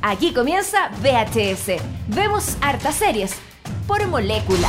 Aquí comienza VHS. Vemos hartas series por molécula.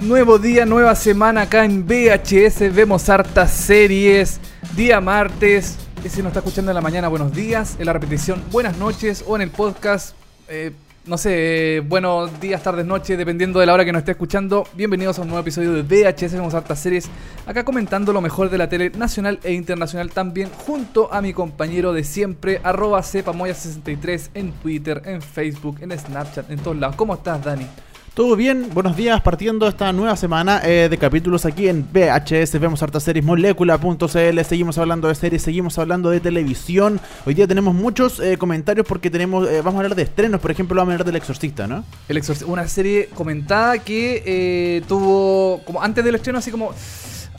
Nuevo día, nueva semana acá en VHS. Vemos hartas series. Día martes. Si nos está escuchando en la mañana, buenos días. En la repetición, buenas noches. O en el podcast, eh, no sé, buenos días, tardes, noches, dependiendo de la hora que nos esté escuchando. Bienvenidos a un nuevo episodio de VHS, vemos hartas series. Acá comentando lo mejor de la tele nacional e internacional también, junto a mi compañero de siempre, arroba cepamoya63 en Twitter, en Facebook, en Snapchat, en todos lados. ¿Cómo estás, Dani? Todo bien, buenos días, partiendo esta nueva semana eh, de capítulos aquí en VHS, vemos hartas series, molécula.cl, seguimos hablando de series, seguimos hablando de televisión. Hoy día tenemos muchos eh, comentarios porque tenemos, eh, vamos a hablar de estrenos, por ejemplo, vamos a hablar del Exorcista, ¿no? El Exorcista, una serie comentada que eh, tuvo, como antes del estreno, así como,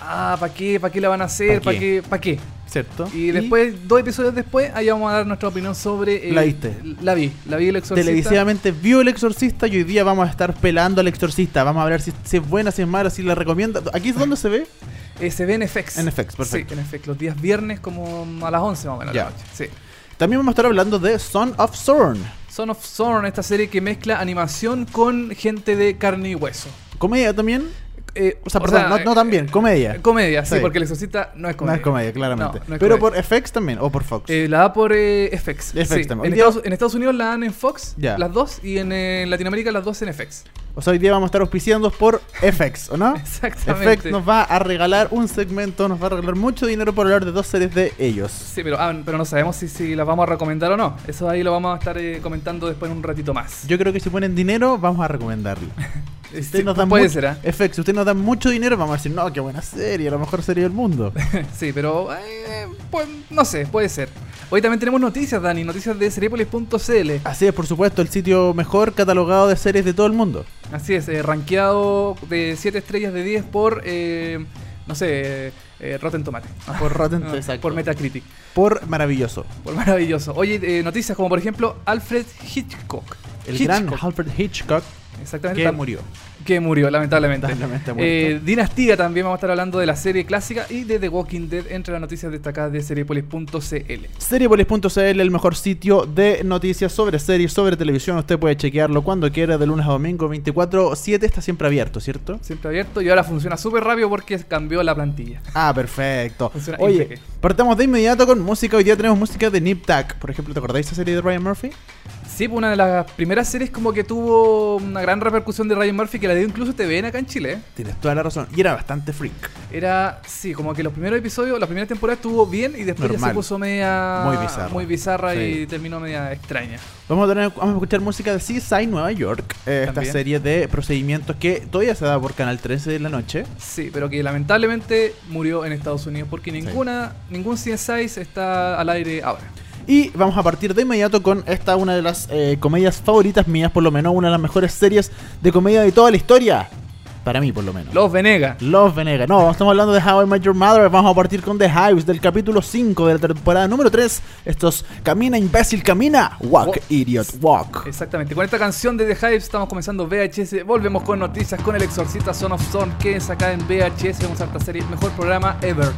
ah, ¿para qué? ¿Para qué la van a hacer? ¿Pa ¿Para qué? ¿Para qué? ¿Cierto? Y después, dos episodios después, ahí vamos a dar nuestra opinión sobre... eh, ¿La viste? La vi, la vi el Exorcista. Televisivamente vio el Exorcista y hoy día vamos a estar pelando al Exorcista. Vamos a ver si, si es buena, si es mala, si la recomienda. ¿Aquí es donde se ve? Eh, se ve en FX. En FX, perfecto. Sí, en FX. Los días viernes como a las 11 más o menos Ya. la noche. Sí. También vamos a estar hablando de Son of Zorn. Son of Zorn, esta serie que mezcla animación con gente de carne y hueso. Comedia también. Eh, O sea, perdón, no, no tan bien, comedia. Comedia, sí, Sí. porque el Exorcista no es No comedia. es comedia, claramente. No, no es Pero comedia. por FX también, o por Fox. Eh, la da por eh, FX. FX sí. también. En, Estados, en Estados Unidos la dan en Fox, Ya. las dos, y en, eh, Latinoamérica las dos en FX. O sea, hoy día vamos a estar auspiciando por FX, ¿o no? Exactamente. FX nos va a regalar un segmento, nos va a regalar mucho dinero por hablar de dos series de ellos. Sí, pero, ah, pero no sabemos si, si las vamos a recomendar o no. Eso ahí lo vamos a estar eh, comentando después en un ratito más. Yo creo que si ponen dinero, vamos a recomendarlo. Eh, ustedes sí, nos dan puede ser, ¿ah? FX, si ustedes nos dan mucho dinero, vamos a decir, no, qué buena serie, la mejor serie del mundo. Sí, pero eh, pues, no sé, puede ser. Hoy también tenemos noticias, Dani, noticias de seriepolis.cl. Así es, por supuesto, el sitio mejor catalogado de series de todo el mundo. Así es, eh, rankeado de 7 estrellas de 10 por, eh, no sé, eh, Rotten Tomatoes. Por Rotten, exacto. Por Metacritic. Por maravilloso. Por maravilloso. Oye, eh, noticias como por ejemplo Alfred Hitchcock. El Hitchcock, gran Alfred Hitchcock Exactamente. que murió. Que murió, lamentablemente. Eh, Dinastía también vamos a estar hablando de la serie clásica y de The Walking Dead entre las noticias destacadas de seriepolis.cl. Seriepolis.cl, el mejor sitio de noticias sobre series, sobre televisión. Usted puede chequearlo cuando quiera, de lunes a domingo, 24-7. Está siempre abierto, ¿cierto? Siempre abierto y ahora funciona súper rápido porque cambió la plantilla. Ah, perfecto. Funciona Oye, impecable. partamos de inmediato con música. Hoy día tenemos música de Nip Tuck. Por ejemplo, ¿te acordáis de esa serie de Ryan Murphy? Sí, pues una de las primeras series como que tuvo una gran repercusión de Ryan Murphy que la dio incluso TVN acá en Chile. Tienes toda la razón. Y era bastante freak. Era, sí, como que los primeros episodios, la primera temporada estuvo bien y después ya se puso media... Muy bizarra. Muy bizarra Sí. y terminó media extraña. Vamos a, tener, vamos a escuchar música de Seaside, Nueva York. eh, esta serie de procedimientos que todavía se da por Canal 13 de la noche. Sí, pero que lamentablemente murió en Estados Unidos porque ninguna, ningún CSI está al aire ahora. Y vamos a partir de inmediato con esta, una de las eh, comedias favoritas mías, por lo menos, una de las mejores series de comedia de toda la historia. Para mí, por lo menos. Los Venegas. Love Venegas. No, estamos hablando de How I Met Your Mother. Vamos a partir con The Hives del capítulo 5 de la temporada número 3. Estos Camina, imbécil, camina. Walk, Walk. idiot, walk. Exactamente, con esta canción de The Hives estamos comenzando VHS. Volvemos con noticias con el exorcista Son of Son. Quédense acá en VHS, vamos a esta serie, mejor programa ever.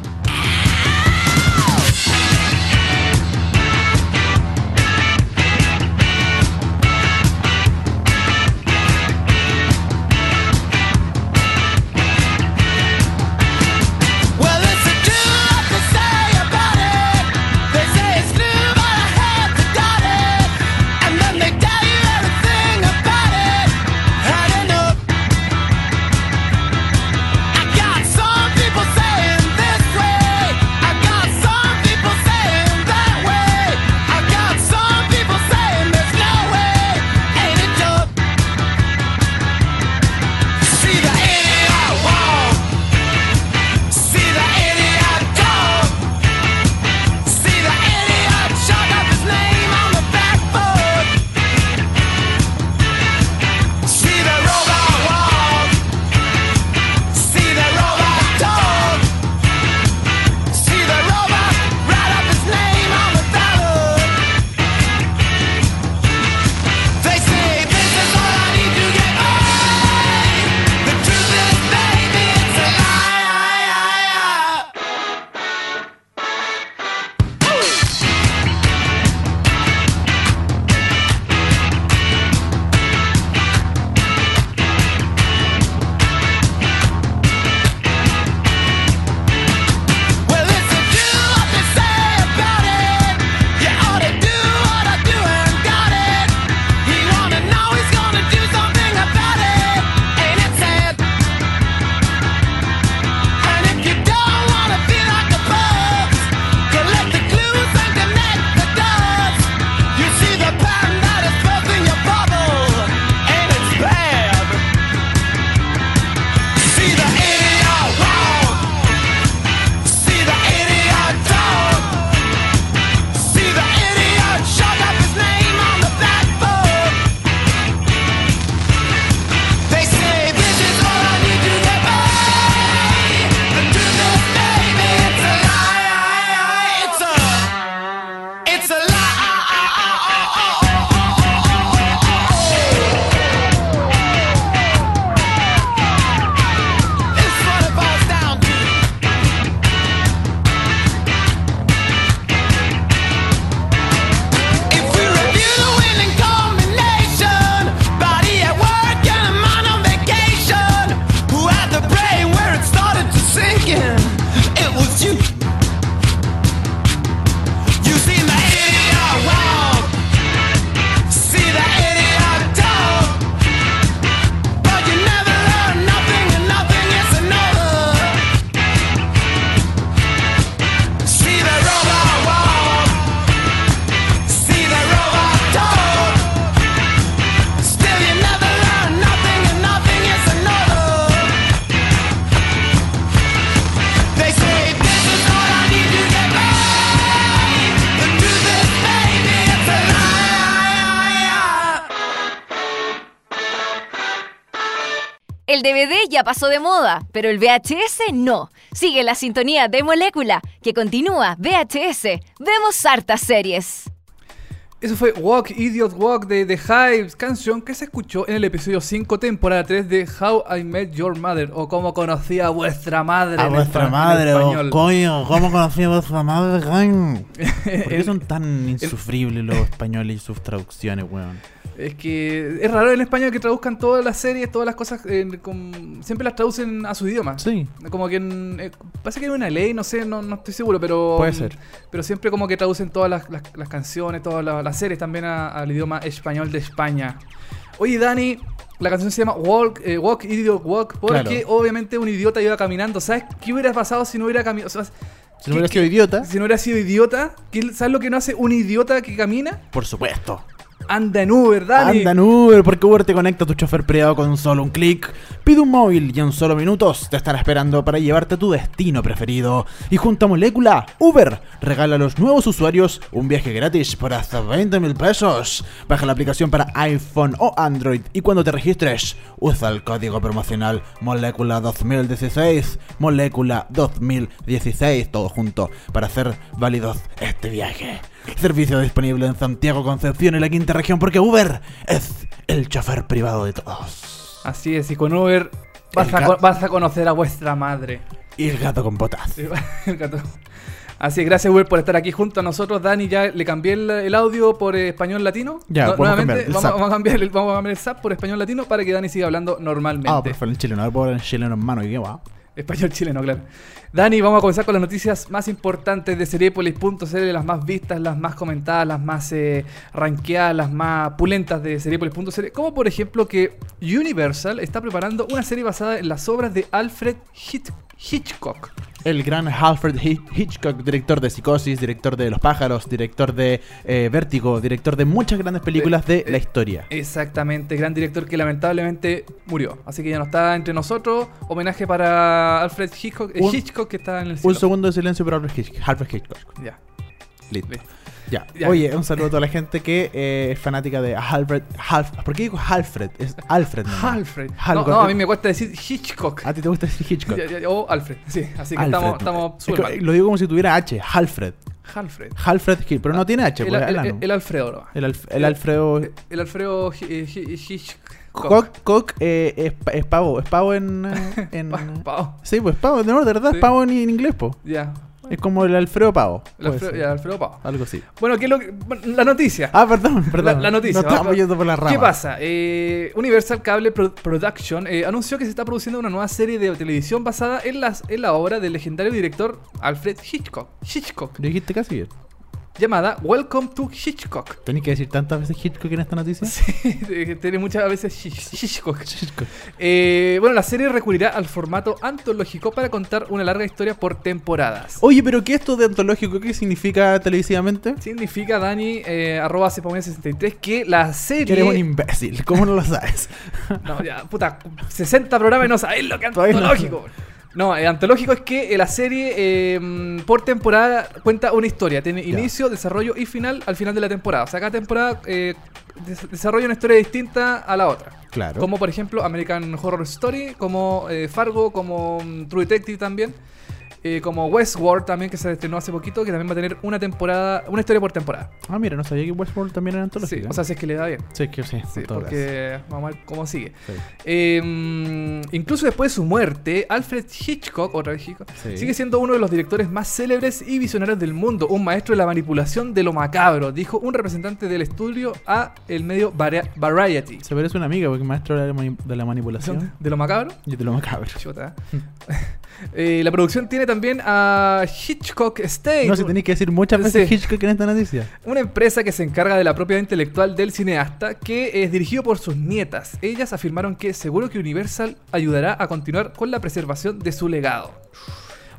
El DVD ya pasó de moda, pero el VHS no. Sigue la sintonía de Molécula, que continúa VHS. Vemos hartas series. Eso fue Walk, Idiot Walk de The Hives, canción que se escuchó en el episodio 5, temporada 3 de How I Met Your Mother, o como conocía a vuestra madre. A en vuestra en madre, oh, español. coño, ¿cómo conocí a vuestra madre, coño? ¿Por qué son tan insufribles los españoles y sus traducciones, weón? Es que es raro en español que traduzcan todas las series, todas las cosas, eh, con- siempre las traducen a su idioma. Sí. Como que en- eh, pasa que hay una ley, no sé, no, no estoy seguro, pero. Puede ser. Pero siempre como que traducen todas las, las- las canciones, todas las, las series también a- al idioma español de España. Oye, Dani, la canción se llama Walk, eh, Walk Idiot Walk, porque Claro. obviamente un idiota iba caminando. ¿Sabes qué hubiera pasado si no hubiera caminado? Si no hubiera sido idiota, Si no hubiera sido idiota, ¿qué- ¿sabes lo que no hace un idiota que camina? por supuesto. Anda en Uber, Dani. Anda en Uber, porque Uber te conecta a tu chofer privado con solo un clic. Pide un móvil y en solo minutos te estará esperando para llevarte a tu destino preferido. Y junto a Molécula, Uber regala a los nuevos usuarios un viaje gratis por hasta 20 mil pesos. Baja la aplicación para iPhone o Android y cuando te registres, usa el código promocional Molécula 2016. Molécula 2016, todo junto, para hacer válidos este viaje. Servicio disponible en Santiago, Concepción y la quinta región porque Uber es el chofer privado de todos. Así es, y con Uber vas, a, vas conocer a vuestra madre. Y el gato con botas. El gato. Así es, gracias Uber por estar aquí junto a nosotros. Dani, ya le cambié el, el audio por eh, español latino. Ya, podemos nuevamente cambiar vamos, a cambiar el, vamos a cambiar el SAP por español latino para que Dani siga hablando normalmente. Ah, perfecto, el chileno. Ahora puedo hablar en chileno en mano y qué va. Español chileno, claro. Dani, vamos a comenzar con las noticias más importantes de Seriepolis.cl, las más vistas, las más comentadas, las más eh, rankeadas, las más pulentas de Seriepolis.cl. Como por ejemplo que Universal está preparando una serie basada en las obras de Alfred Hitch- Hitchcock. El gran Alfred Hi- Hitchcock, director de Psicosis, director de Los pájaros, director de eh, Vértigo, director de muchas grandes películas de la historia. Exactamente, gran director que lamentablemente murió. Así que ya no está entre nosotros. Homenaje para Alfred Hitchcock, eh, Un- Hitchcock que está en el Un cielo. segundo de silencio para Alfred Hitchcock. Alfred Hitchcock. Ya. Listo. Listo. Ya. Ya. Oye, un saludo a toda la gente que eh, es fanática de Alfred. Half, ¿Por qué digo Alfred? Es Alfred. nomás. Alfred. No, no, a mí me cuesta decir Hitchcock. ¿A ti te gusta decir Hitchcock? O Alfred, sí. Así que Alfred. estamos, estamos Es súper que mal. Lo digo como si tuviera H. Alfred. Alfred. Alfred. Pero no tiene H, El, el- el, el- ano. el Alfredo. no. El Alf- el Alfredo. El Alfredo Hi- eh, Hi- Hitchcock. Cock, cock eh, es, es pavo. Es pavo en. eh, en Pa- pavo. Sí, pues pavo. No, de verdad Sí. es pavo en, en inglés, po. Ya. Es como el Alfredo pavo. El Alfredo, Pavo. Algo así. Bueno, ¿qué es lo que, la noticia. Ah, perdón, perdón. La, la noticia. No estamos yendo por la rama. ¿Qué pasa? Eh, Universal Cable Pro- Production eh, anunció que se está produciendo una nueva serie de televisión basada en, las, en la obra del legendario director Alfred Hitchcock, Hitchcock, Lo dijiste casi bien. Llamada Welcome to Hitchcock. Tenés que decir tantas veces Hitchcock en esta noticia. Sí, eh, tiene muchas veces Hitch- Hitchcock. Hitchcock. Eh, bueno, la serie recurrirá al formato antológico para contar una larga historia por temporadas. Oye, pero ¿qué esto de antológico? ¿Qué significa televisivamente? Significa, Dani, eh, arroba cepamén63, que la serie... Eres un imbécil. ¿Cómo no lo sabes? No, ya, puta, 60 programas y no sabéis lo que es no. No, eh, antológico es que eh, la serie eh, por temporada cuenta una historia. Tiene Ya. inicio, desarrollo y final al final de la temporada. O sea, cada temporada eh, des- desarrolla una historia distinta a la otra. Claro. Como por ejemplo American Horror Story, como eh, Fargo, como mm, True Detective también. Eh, como Westworld también, que se estrenó hace poquito, que también va a tener una temporada, una historia por temporada. Ah, mira, no sabía que Westworld también era Sí, antológica. o sea, si es que le da bien. sí, es que sí. Sí, porque vamos a ver cómo sigue. Sí. Eh, mm, incluso después de su muerte, Alfred Hitchcock, otra vez Hitchcock, Sí. sigue siendo uno de los directores más célebres y visionarios del mundo, un maestro de la manipulación de lo macabro, dijo un representante del estudio a el medio Vari- Variety. Se parece una amiga porque es maestro de la, mani- de la manipulación. ¿De lo macabro? Y de lo macabro. Chuta. Eh, la producción tiene también a Hitchcock State, No, si tenéis que decir muchas veces Sí. Hitchcock en esta noticia. una empresa que se encarga de la propiedad intelectual del cineasta, que es dirigido por sus nietas. Ellas afirmaron que seguro que Universal ayudará a continuar con la preservación de su legado.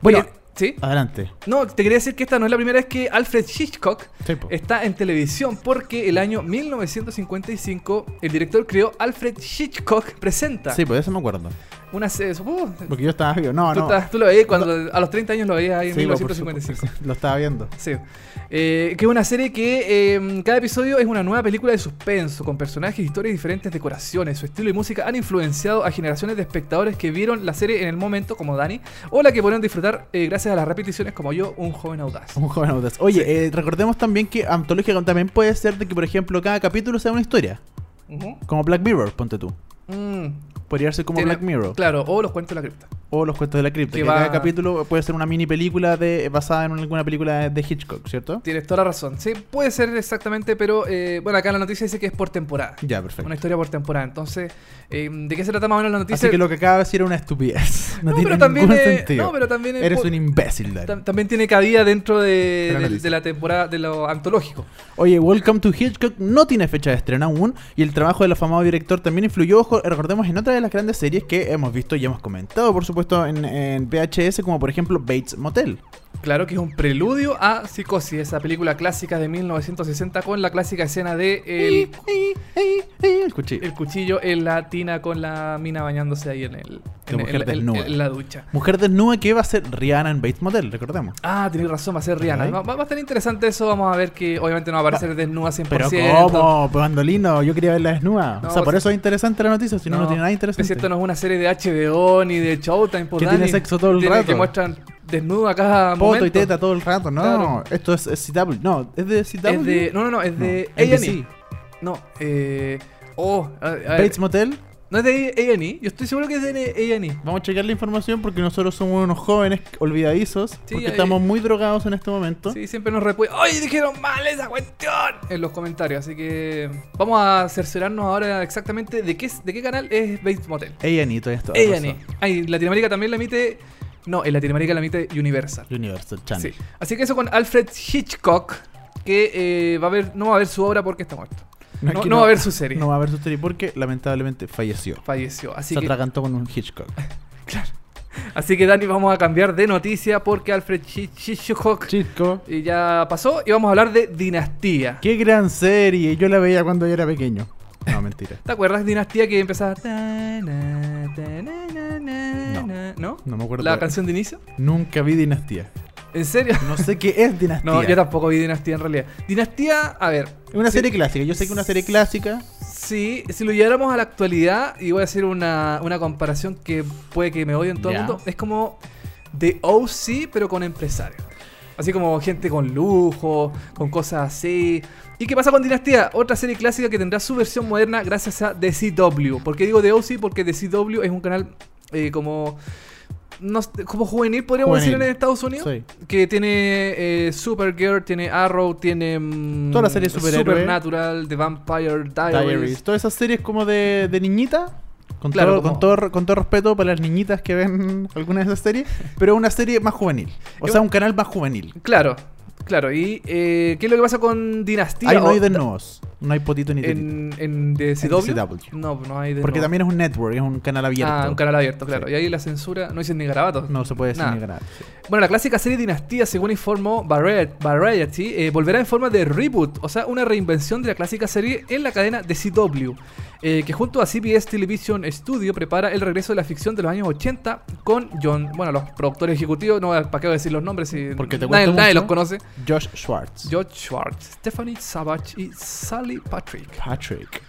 Bueno. Oye, ¿sí? Adelante. No, te quería decir que esta no es la primera vez que Alfred Hitchcock Sí, está en televisión, porque el año 1955 el director creó Alfred Hitchcock Presenta. Sí, pues eso me acuerdo. Una serie. uh, Porque yo estaba vivo. No, tú, no. estás- tú lo veías cuando a los 30 años lo veías ahí en Sí, pues, por 1955. supuesto, Lo estaba viendo. Sí. Eh, que es una serie que eh, cada episodio es una nueva película de suspenso, con personajes, historias y diferentes decoraciones. Su estilo y música han influenciado a generaciones de espectadores que vieron la serie en el momento, como Dani, o la que pudieron disfrutar eh, gracias a las repeticiones, como yo, un joven audaz. Un joven audaz. Oye, eh, recordemos también que antológica también puede ser de que, por ejemplo, cada capítulo sea una historia. Como Black Mirror, ponte tú. Mm, Podría ser como tiene- Black Mirror. Claro, o los cuentos de la cripta. O Los Cuentos de la Cripta. Que Que va- cada capítulo puede ser una mini película de, basada en alguna película de Hitchcock, ¿cierto? Tienes toda la razón. Sí, puede ser exactamente, pero eh, bueno, acá la noticia dice que es por temporada. Ya, perfecto. Una historia por temporada. Entonces, eh, ¿de qué se trata más o menos la noticia? Así que lo que acaba de decir era una estupidez. No, No, tiene pero también ningún sentido. no, pero también es Eres po- un imbécil. Tam- También tiene cabida dentro de, De la de- noticia. de la temporada de lo antológico. Oye, Welcome to Hitchcock no tiene fecha de estreno aún y el trabajo del afamado director también influyó, ojo, recordemos, en otra las grandes series que hemos visto y hemos comentado, por supuesto, en, en VHS, como por ejemplo Bates Motel. Claro que es un preludio a Psicosis, esa película clásica de 1960 con la clásica escena de el, El cuchillo. el cuchillo en la tina con la mina bañándose ahí en, el, La en, mujer en- desnuda. en la ducha. Mujer desnuda que va a ser Rihanna en Bates Motel, recordemos. Ah, tenés razón, va a ser Rihanna. Va, va- a estar interesante eso, vamos a ver que obviamente no va a aparecer desnuda 100%. Pero ¿cómo? Pues Andolino, yo quería verla desnuda. No, o sea, por eso es interesante la noticia, si no, no, tiene nada Es interesante. cierto, no es una serie de HBO ni de Showtime. por Que Dani. tiene sexo todo el rato. Que muestran desnudo a cada Poto momento. y teta todo el rato, no. Claro. Esto es, es CW. No, es de CW. Es de. No, no, no, es de No, A&E. No, eh. Oh, a- a ver, Bates Motel. no es de A&E. Yo estoy seguro que es de A&E. Vamos a checar la información porque nosotros somos unos jóvenes olvidadizos. Sí, porque ahí- estamos muy drogados en este momento. Sí, siempre nos repueden. ¡Ay, dijeron mal esa cuestión! En los comentarios. Así que vamos a cerciorarnos ahora exactamente de qué, de qué canal es Bates Motel. A&E todavía está. A&E. Ay, Latinoamérica también la emite. No, en Latinoamérica la emite Universal. Universal Channel. Sí. Así que eso con Alfred Hitchcock. Que eh, va a ver, no va a ver su obra porque está muerto. No, va a ver su serie. No va a ver su serie porque lamentablemente falleció. Falleció. Así Se que, atragantó con un Hitchcock. así que Dani, vamos a cambiar de noticia porque Alfred Hi- Hitchcock y ya pasó y vamos a hablar de Dinastía. Qué gran serie. Yo la veía cuando yo era pequeño. No, mentira. ¿Te acuerdas Dinastía que empezaba? No. ¿No? No me acuerdo. ¿La canción de inicio? Nunca vi Dinastía. ¿En serio? No sé qué es Dinastía. No, yo tampoco vi Dinastía en realidad. Dinastía, a ver. Es una sí- serie clásica. Yo sé que es una serie clásica. Sí, si lo lleváramos a la actualidad, y voy a hacer una, una comparación que puede que me odien todo el mundo, es como The OC, pero con empresarios. Así como gente con lujo, con cosas así. ¿Y qué pasa con Dinastía? Otra serie clásica que tendrá su versión moderna gracias a The CW. ¿Por qué digo The OC? Porque The CW es un canal eh, como... No, como juvenil, podríamos Juvenil. decir en Estados Unidos. Sí. Que tiene eh, Supergirl, tiene Arrow, tiene. mm, Toda la serie. Supernatural, The Vampire Diaries. Diaries. Todas esas series como de, de niñita. Con, Claro, todo, como- con, todo, con todo respeto para las niñitas que ven algunas de esas series, pero una serie más juvenil. O sea, un- canal más juvenil. Claro, claro. ¿Y eh, qué es lo que pasa con Dinastía? Ahí no hay de nuevos. No hay potito ni tetito. en, en The CW. CW. No, no hay de Porque nuevo. también es un network, es un canal abierto. Ah, un canal abierto, claro. Sí. Y ahí la censura, no dicen ni garabatos. No se puede decir Nada. ni sí. Bueno, la clásica serie Dinastía, según informó Variety, Variety, eh, volverá en forma de reboot, o sea, una reinvención de la clásica serie en la cadena de CW, eh, que junto a CBS Television Studio prepara el regreso de la ficción de los años 80 con John, bueno, los productores ejecutivos, no, ¿para qué voy a decir los nombres? Si Porque te nadie, nadie los conoce. Josh Schwartz. George Schwartz, Stephanie Savage y Sally Patrick. Patrick.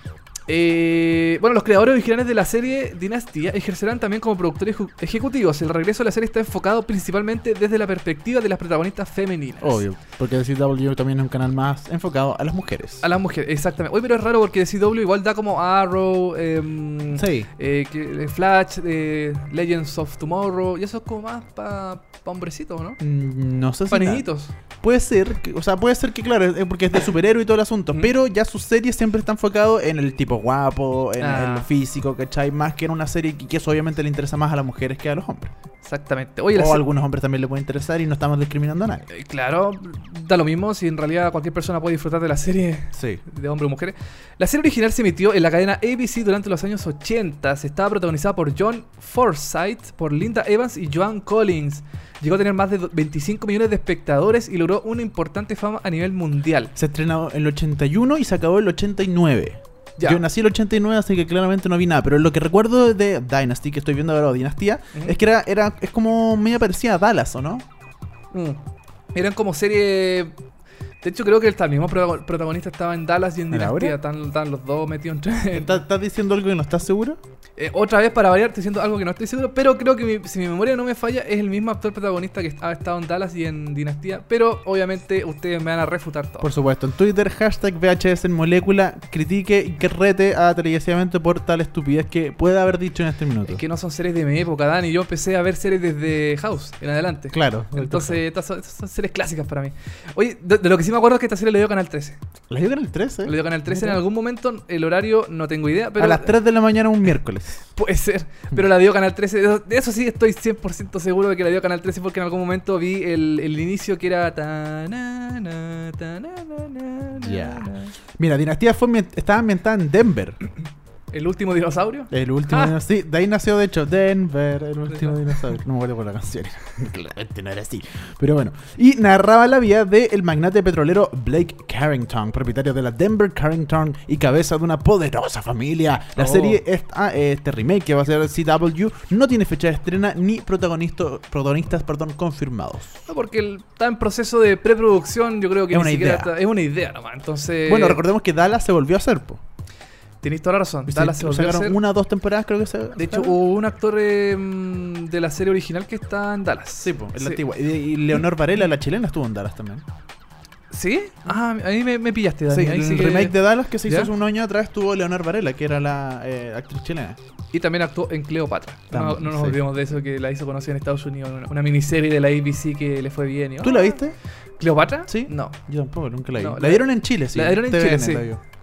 Eh, bueno, los creadores originales de la serie Dinastía ejercerán también como productores ejecutivos. El regreso de la serie está enfocado principalmente desde la perspectiva de las protagonistas femeninas. Obvio. Porque CW también es un canal más enfocado a las mujeres. A las mujeres, exactamente. Oye, pero es raro porque CW igual da como Arrow, em, Sí. eh, eh, Flash, eh, Legends of Tomorrow, y eso es como más para pa hombrecitos, ¿no? Mm, No sé si. Para. Puede ser, que- o sea, puede ser que, claro, porque es de superhéroe y todo el asunto, Mm. pero ya sus series siempre están enfocados en el tipo guapo, en, Ah. en lo físico, ¿cachai? Más que en una serie que, que eso obviamente le interesa más a las mujeres que a los hombres. Exactamente. Oye, o a algunos hombres también le puede interesar y no estamos discriminando a nadie. eh, claro, da lo mismo si en realidad cualquier persona puede disfrutar de la serie Sí. de hombres o mujeres. La serie original se emitió en la cadena ABC durante los años 80. Estaba protagonizada por John Forsythe, por Linda Evans y Joan Collins. Llegó a tener más de do- 25 millones de espectadores y logró una importante fama a nivel mundial. Se estrenó en el 81 y se acabó en el 89. Ya. Yo nací en el 89, así que claramente no vi nada. Pero lo que recuerdo de Dynasty, que estoy viendo ahora, o Dinastía, Ujú. es que era, era, es como media parecida a Dallas, ¿o no? Mm. Eran como serie. De hecho, creo que el mismo pro- protagonista estaba en Dallas y en. Dinastía. Están, están los dos metidos entre. ¿Estás, estás diciendo algo que no estás seguro? Eh, otra vez para variar, estoy diciendo algo que no estoy seguro, pero creo que mi- si mi memoria no me falla, es el mismo actor protagonista que ha estado en Dallas y en Dinastía. Pero obviamente ustedes me van a refutar todo. Por supuesto, en Twitter, hashtag VHS en molécula, critique y que rete a televisivamente por tal estupidez que puede haber dicho en este minuto. Es que no son series de mi época, Dani. Yo empecé a ver series desde House en adelante. Claro. Entonces, estas son, estas son series clásicas para mí. Oye, de, de lo que sí me acuerdo que esta serie le dio Canal 13. ¿La dio el 13? Le dio Canal 13 en algún momento. El horario no tengo idea, pero. a las 3 de la mañana un miércoles. Puede ser, pero la dio Canal 13. De eso- sí estoy 100% seguro de que la dio Canal 13 porque en algún momento vi el, el inicio que era. Ya. Mira, Dinastía fue, estaba ambientada en Denver. El último dinosaurio. El último Ah. dinosaurio. Sí, de ahí nació de hecho Denver, el último dinosaurio. No me acuerdo por la canción. Claramente no era así. Pero bueno. Y narraba la vida del magnate petrolero Blake Carrington, propietario de la Denver Carrington y cabeza de una poderosa familia. La Oh. serie, esta, este remake que va a ser CW, no tiene fecha de estrena ni protagonistas perdón, confirmados. No, porque está en proceso de preproducción. Yo creo que Es ni una siquiera idea. está- es una idea nomás. Entonces. Bueno, recordemos que Dallas se volvió a hacer. Po. Tenéis toda la razón. Dallas se volvió a hacer. una o dos temporadas, creo que se. De hecho, hubo un actor eh, mm, de la serie original que está en Dallas. Sí, po, en la antigua. Y, y Leonor Varela, la chilena, estuvo en Dallas también. ¿Sí? Ah, ahí me, me pillaste, Dani. Sí, Ahí el sí que- remake de Dallas que se hizo ¿Ya? hace un año atrás tuvo Leonor Varela, que era la eh, actriz chilena. Y también actuó en Cleopatra. No, También, no nos sí. olvidemos de eso, que la hizo conocida en Estados Unidos. Una, una miniserie de la ABC que le fue bien. y, ¿Tú la viste? ¿Cleopatra? Sí. No. Yo tampoco, nunca la vi. No, la, la- dieron en Chile, sí. la dieron en TVN Chile, sí. la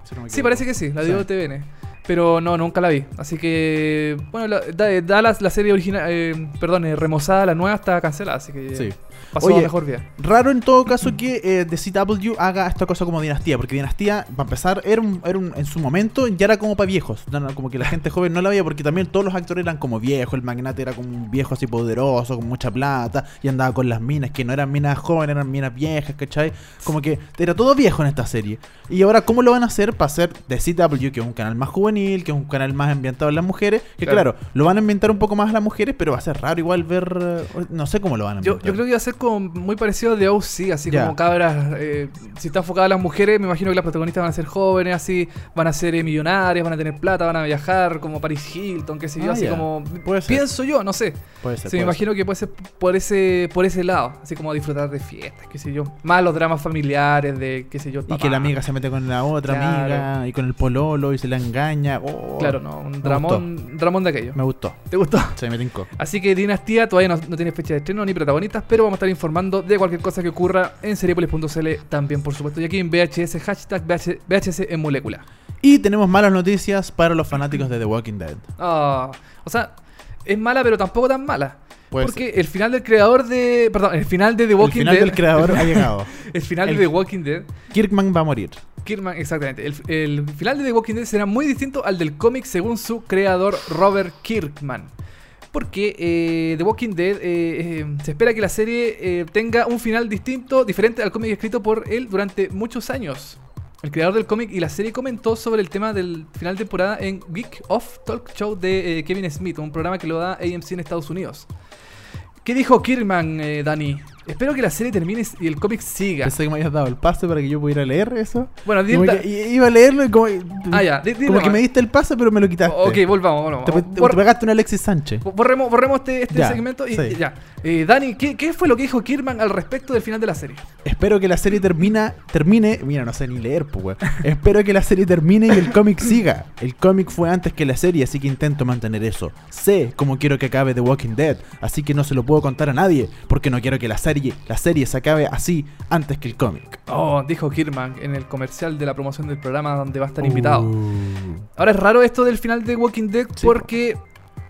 si no me Sí, parece que sí, la dio Sí. TVN. Pero no, nunca la vi. Así que, bueno, la, da- Dallas, la serie original, eh, perdón, eh, remozada, la nueva, está cancelada. Así que Sí. Pasó Oye, a mejor vida. Raro en todo caso que eh, The CW haga esta cosa como Dinastía, porque Dinastía, para empezar, era, un, era un- en su momento ya era como para viejos. No, no, como que la gente joven no la veía, porque también todos los actores eran como viejos. El magnate era como un viejo así poderoso, con mucha plata, y andaba con las minas, que no eran minas jóvenes, eran minas viejas, ¿cachai? Como que era todo viejo en esta serie. Y ahora, ¿cómo lo van a hacer para hacer The CW, que es un canal más juvenil, que es un canal más ambientado en las mujeres? Que Claro. claro, lo van a ambientar un poco más a las mujeres, pero va a ser raro igual ver. eh, No sé cómo lo van a Yo, ambientar. yo creo que iba a ser como muy parecido a The OC, así como cabras. eh, si está enfocada a las mujeres, me imagino que las protagonistas van a ser jóvenes, así, van a ser eh, millonarias, van a tener plata, van a viajar, como Paris Hilton, qué sé yo, Ah, así como. Puede ser. Pienso yo, no sé. Puede ser. Sí, me imagino que puede ser por ese, por ese lado, así como disfrutar de fiestas, qué sé yo. Más los dramas familiares de, qué sé yo, Y que la amiga se mete con la otra Claro. amiga y con el pololo y se la engaña. Oh, Claro, no, un dramón, dramón de aquello. Me gustó. ¿Te gustó? Se me tincó. Así que Dinastía todavía no, no tiene fecha de estreno ni protagonistas, pero vamos a estar informando de cualquier cosa que ocurra en seriepolis.cl también, por supuesto. Y aquí en VHS, hashtag VH VHS en molécula. Y tenemos malas noticias para los fanáticos de The Walking Dead. Ah, o sea, es mala, pero tampoco tan mala. Porque el final del creador de. Perdón, el final de The El Walking final Dead. del creador ha llegado. el final El- de The Walking Dead. Kirkman va a morir. Kirkman, exactamente. El, el final de The Walking Dead será muy distinto al del cómic según su creador Robert Kirkman. Porque eh, The Walking Dead eh, eh, se espera que la serie tenga un final distinto, diferente al cómic escrito por él durante muchos años. El creador del cómic y la serie comentó sobre el tema del final de temporada en Geek Off Talk Show de Kevin Smith, un programa que lo da AMC en Estados Unidos. ¿Qué dijo Kirkman, eh, Dani? Espero que la serie termine y el cómic siga. Pensé que me habías dado el pase para que yo pudiera leer eso. Bueno, que iba a leerlo y como, Ah, ya, di- di como que me diste el pase, pero me lo quitaste. Ok, volvamos, volvamos. Te, te- Bor- te pegaste un Alexis Sánchez. Borremos, borremos este, este Ya, segmento y sí. ya. Eh, Dani, ¿qué, qué fue lo que dijo Kirman al respecto del final de la serie? Espero que la serie termina, termine. Mira, no sé ni leer, pues. Espero que la serie termine y el cómic siga. El cómic fue antes que la serie, así que intento mantener eso. Sé cómo quiero que acabe The Walking Dead, así que no se lo puedo contar a nadie, porque no quiero que la serie, la serie se acabe así antes que el cómic. Oh, dijo Kirman en el comercial de la promoción del programa donde va a estar invitado. Uh. Ahora es raro esto del final de Walking Dead Sí, porque.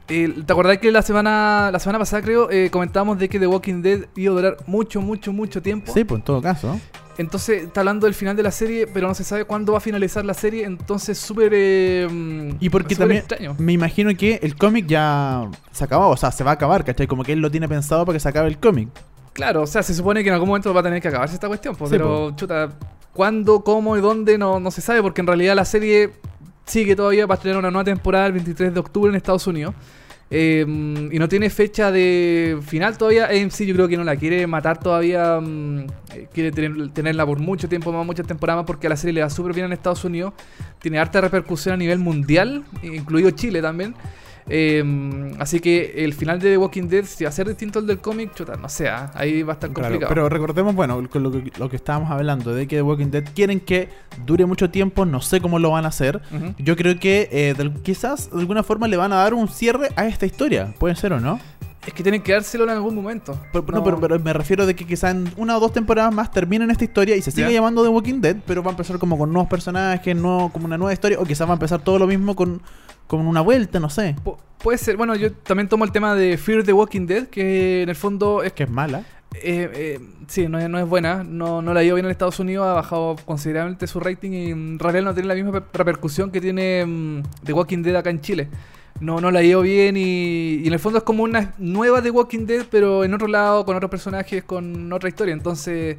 eh, ¿Te acordás que la semana, la semana pasada, creo, eh, comentábamos de que The Walking Dead iba a durar mucho, mucho, mucho tiempo? Sí, pues en todo caso. Entonces está hablando del final de la serie, pero no se sabe cuándo va a finalizar la serie. Entonces, súper. eh, Y porque también extraño. me imagino que el cómic ya se acabó, o sea, se va a acabar, ¿cachai? Como que él lo tiene pensado para que se acabe el cómic. Claro, o sea, se supone que en algún momento va a tener que acabarse esta cuestión, pues, Sí, pero chuta, ¿cuándo, cómo y dónde? No, no se sabe, porque en realidad la serie sigue todavía para tener una nueva temporada el 23 de octubre en Estados Unidos. Eh, y no tiene fecha de final todavía. AMC yo creo que no la quiere matar todavía. mm, eh, quiere tener- tenerla por mucho tiempo más, muchas temporadas más, porque a la serie le va súper bien en Estados Unidos. Tiene harta repercusión a nivel mundial, incluido Chile también. Eh, así que el final de The Walking Dead, si va a ser distinto al del cómic, chuta, no sé, ah, ahí va a estar Claro, complicado. pero recordemos, bueno, lo que, lo que estábamos hablando, de que The Walking Dead quieren que dure mucho tiempo, no sé cómo lo van a hacer. Yo creo que eh, quizás de alguna forma le van a dar un cierre a esta historia. Puede ser o no. Es que tienen que dárselo en algún momento. Pero, no, pero, pero me refiero de que quizás en una o dos temporadas más terminen esta historia y se siga Ya. llamando The Walking Dead, pero va a empezar como con nuevos personajes, no, como una nueva historia, o quizás va a empezar todo lo mismo con, con una vuelta, no sé. Pu- puede ser, bueno, yo también tomo el tema de Fear the Walking Dead, que en el fondo es Que es mala. Eh, eh, sí, no es, no es buena. No, no la ha ido bien en Estados Unidos. Ha bajado considerablemente su rating y en realidad no tiene la misma per- repercusión que tiene mm, The Walking Dead acá en Chile. No, no la ha ido bien y, y en el fondo es como una nueva The Walking Dead, pero en otro lado, con otros personajes, con otra historia. Entonces,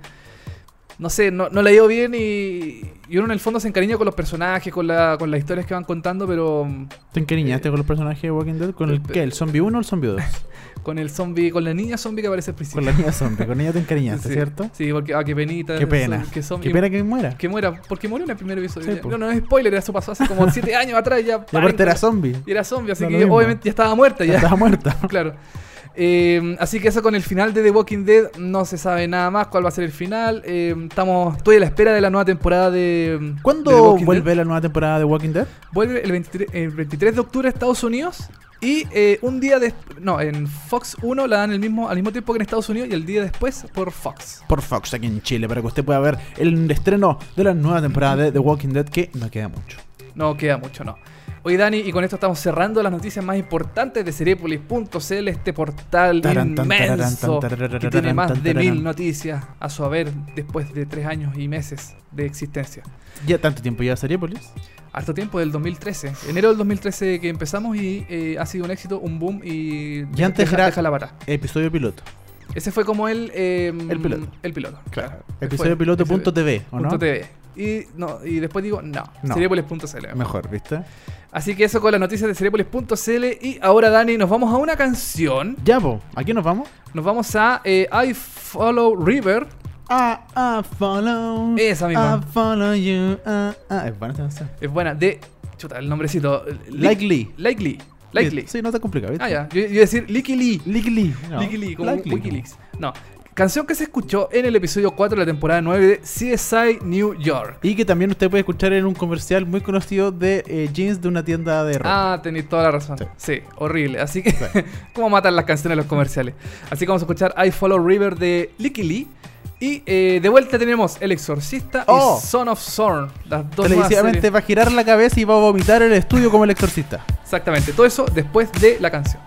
no sé, no, no la ha ido bien y, y uno en el fondo se encariña con los personajes, con, la, con las historias que van contando, pero ¿Te encariñaste con los personajes de Walking Dead? ¿Con el Pe- qué? ¿El zombie 1 o el zombie 2? con el zombie, con la niña zombie que aparece al principio. con la niña zombie. Con ella te encariñaste, Sí, ¿cierto? Sí, porque, ah, qué penita. Qué pena. Que zombie- Qué pena que muera. Que muera, porque murió en el primer episodio. Sí, no, no es spoiler, eso pasó hace como 7 años atrás. Ya, Y aparte era zombie. Y era zombie, así No, que obviamente ya estaba muerta. Ya Ya, estaba muerta. claro. Eh, así que eso con el final de The Walking Dead no se sabe nada más cuál va a ser el final. Eh, estamos, estoy a la espera de la nueva temporada de. de The ¿Cuándo vuelve Dead. la nueva temporada de Walking Dead? Vuelve el 23, el 23 de octubre a Estados Unidos. Y eh, un día después. No, en Fox 1 la dan el mismo, al mismo tiempo que en Estados Unidos y el día después por Fox. Por Fox aquí en Chile, para que usted pueda ver el estreno de la nueva temporada de The Walking Dead, que no queda mucho. No queda mucho, no. Oye, Dani, y con esto estamos cerrando las noticias más importantes de Seriepolis.cl, este portal Taran, inmenso que tiene más de mil noticias a su haber después de tres años y meses de existencia. Ya tanto tiempo lleva Seriepolis. Harto tiempo, del 2013. Enero del 2013 que empezamos y eh, ha sido un éxito, un boom y, Y antes deja, era- deja la vara. Episodio piloto. Ese fue como el... eh, El piloto. El piloto, claro. Episodio Después, piloto ese- punto TV, ¿o punto no? TV. Y, no, y después digo, no, No. Mejor, ¿viste? Así que eso con las noticias de Seriepolis.cl. Y ahora, Dani, nos vamos a una canción. Ya, po, ¿a quién nos vamos? Nos vamos a eh, I Follow River. Ah, ah, follow. Esa misma. I follow you. Ah, ah. Es buena esta canción. Es buena. De. Chuta, el nombrecito. Likely. Likely. Likely. Sí, no te complica, ¿viste? Ah, ya. Yo, yo iba a decir Licky Lee. Likely. No. Licky Lee, como Likely. Wikileaks. No. Canción que se escuchó en el episodio 4 de la temporada 9 de CSI New York. Y que también usted puede escuchar en un comercial muy conocido de eh, jeans de una tienda de ropa. Ah, tenéis toda la razón. Sí. Sí, horrible. Así que, ¿cómo matan las canciones en los comerciales? Así que vamos a escuchar I Follow River de Licky Lee. Y eh, de vuelta tenemos El Exorcista Oh. y Son of Zorn. Las dos Televisivamente va a girar la cabeza y va a vomitar en el estudio como el exorcista. Exactamente. Todo eso después de la canción.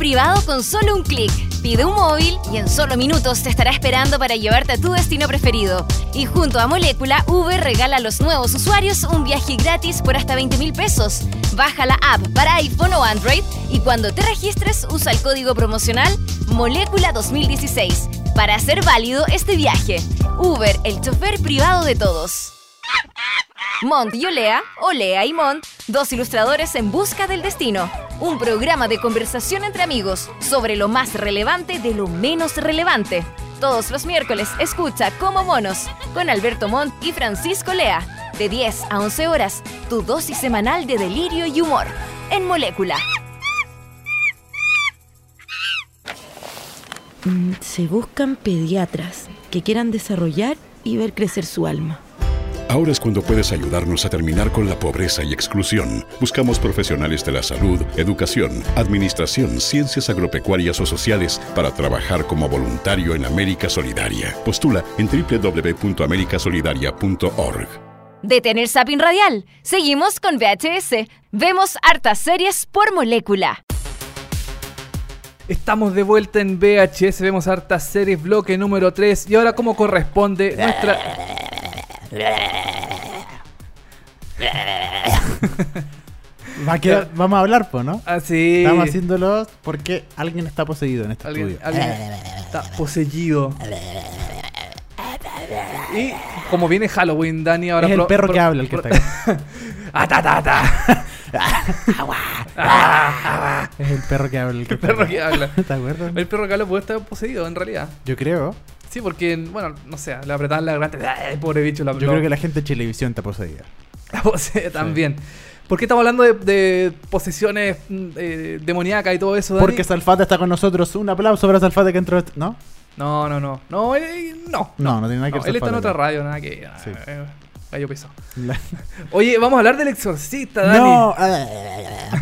Privado con solo un clic. Pide un móvil y en solo minutos te estará esperando para llevarte a tu destino preferido. Y junto a Molécula, Uber regala a los nuevos usuarios un viaje gratis por hasta 20 mil pesos. Baja la app para iPhone o Android y cuando te registres usa el código promocional Molécula 2016 para hacer válido este viaje. Uber, el chofer privado de todos. Mont y Olea, Olea y Mont, dos ilustradores en busca del destino. Un programa de conversación entre amigos sobre lo más relevante de lo menos relevante. Todos los miércoles escucha Como Monos con Alberto Montt y Francisco Lea. De 10 a 11 horas, tu dosis semanal de delirio y humor. En Molécula. Mm, Se buscan pediatras que quieran desarrollar y ver crecer su alma. Ahora es cuando puedes ayudarnos a terminar con la pobreza y exclusión. Buscamos profesionales de la salud, educación, administración, ciencias agropecuarias o sociales para trabajar como voluntario en América Solidaria. Postula en www.americasolidaria.org. Detener Sapin Radial. Seguimos con VHS. Vemos hartas series por molécula. Estamos de vuelta en VHS, vemos hartas series, bloque número 3. Y ahora, como corresponde, nuestra. Va a quedar- vamos a hablar, pues, ¿no? Así. Estamos haciéndolo porque alguien está poseído en este Alguien, estudio. alguien está poseído. Y como viene Halloween, Dani ahora es el perro que habla el que está acá. ¡Ah! Es el perro que habla el que El perro que habla. ¿Te acuerdas? El perro que habla puede estar poseído, en realidad. Yo creo. Sí, porque, bueno, no sé, le apretaban la garganta. ¡Ay, pobre bicho! La, Yo creo que la gente de televisión está poseída. la posee también. ¿Por qué estamos hablando de, de posesiones mm, eh, demoníacas y todo eso, Dani? Porque Salfate está con nosotros. Un aplauso para Salfate que entró. este- ¿No? No, no, no. No, eh, no. No, no tiene nada que No, ver él está en otra radio, nada que. Sí. eh, gallo pesado. Oye, vamos a hablar del exorcista, Dani. No,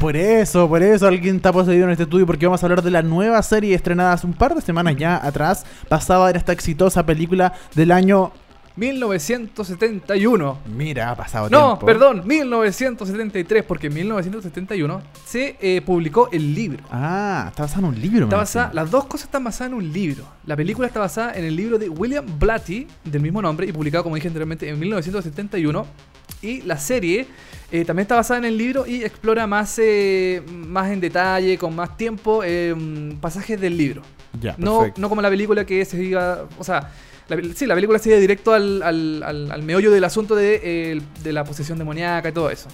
por eso, por eso alguien está poseído en este estudio porque vamos a hablar de la nueva serie estrenada hace un par de semanas ya atrás, basada en esta exitosa película del año... 1971. Mira, ha pasado No, tiempo. perdón, 1973, porque en 1971 se eh, publicó el libro. Ah, está basada en un libro. Está basada, las dos cosas están basadas en un libro. La película está basada en el libro de William Blatty, del mismo nombre, y publicado, como dije anteriormente, en 1971. Y la serie eh, también está basada en el libro y explora más, eh, más en detalle, con más tiempo, eh, pasajes del libro. Ya, No, no como la película que se iba. O sea, sí, la película se iba directo al, al, al- al meollo del asunto de, eh, de la posesión demoníaca y todo eso.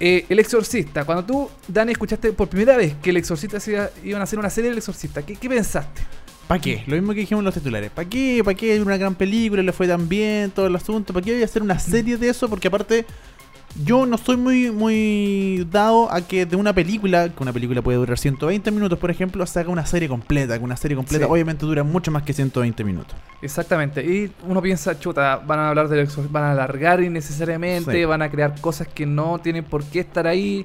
Eh, el Exorcista, cuando tú, Dani, escuchaste por primera vez que el Exorcista iba, iban a hacer una serie del Exorcista, ¿qué, qué pensaste? ¿Para qué? Lo mismo que dijimos los titulares. ¿Para qué? ¿Para qué? Una gran película, le fue tan bien, todo el asunto. ¿Para qué voy a hacer una serie de eso? Porque aparte, yo no soy muy, muy dado a que de una película, que una película puede durar 120 minutos, por ejemplo, se haga una serie completa. Que una serie completa Sí. obviamente dura mucho más que 120 minutos. Exactamente. Y uno piensa, chuta, van a hablar del van a alargar innecesariamente, Sí. van a crear cosas que no tienen por qué estar ahí.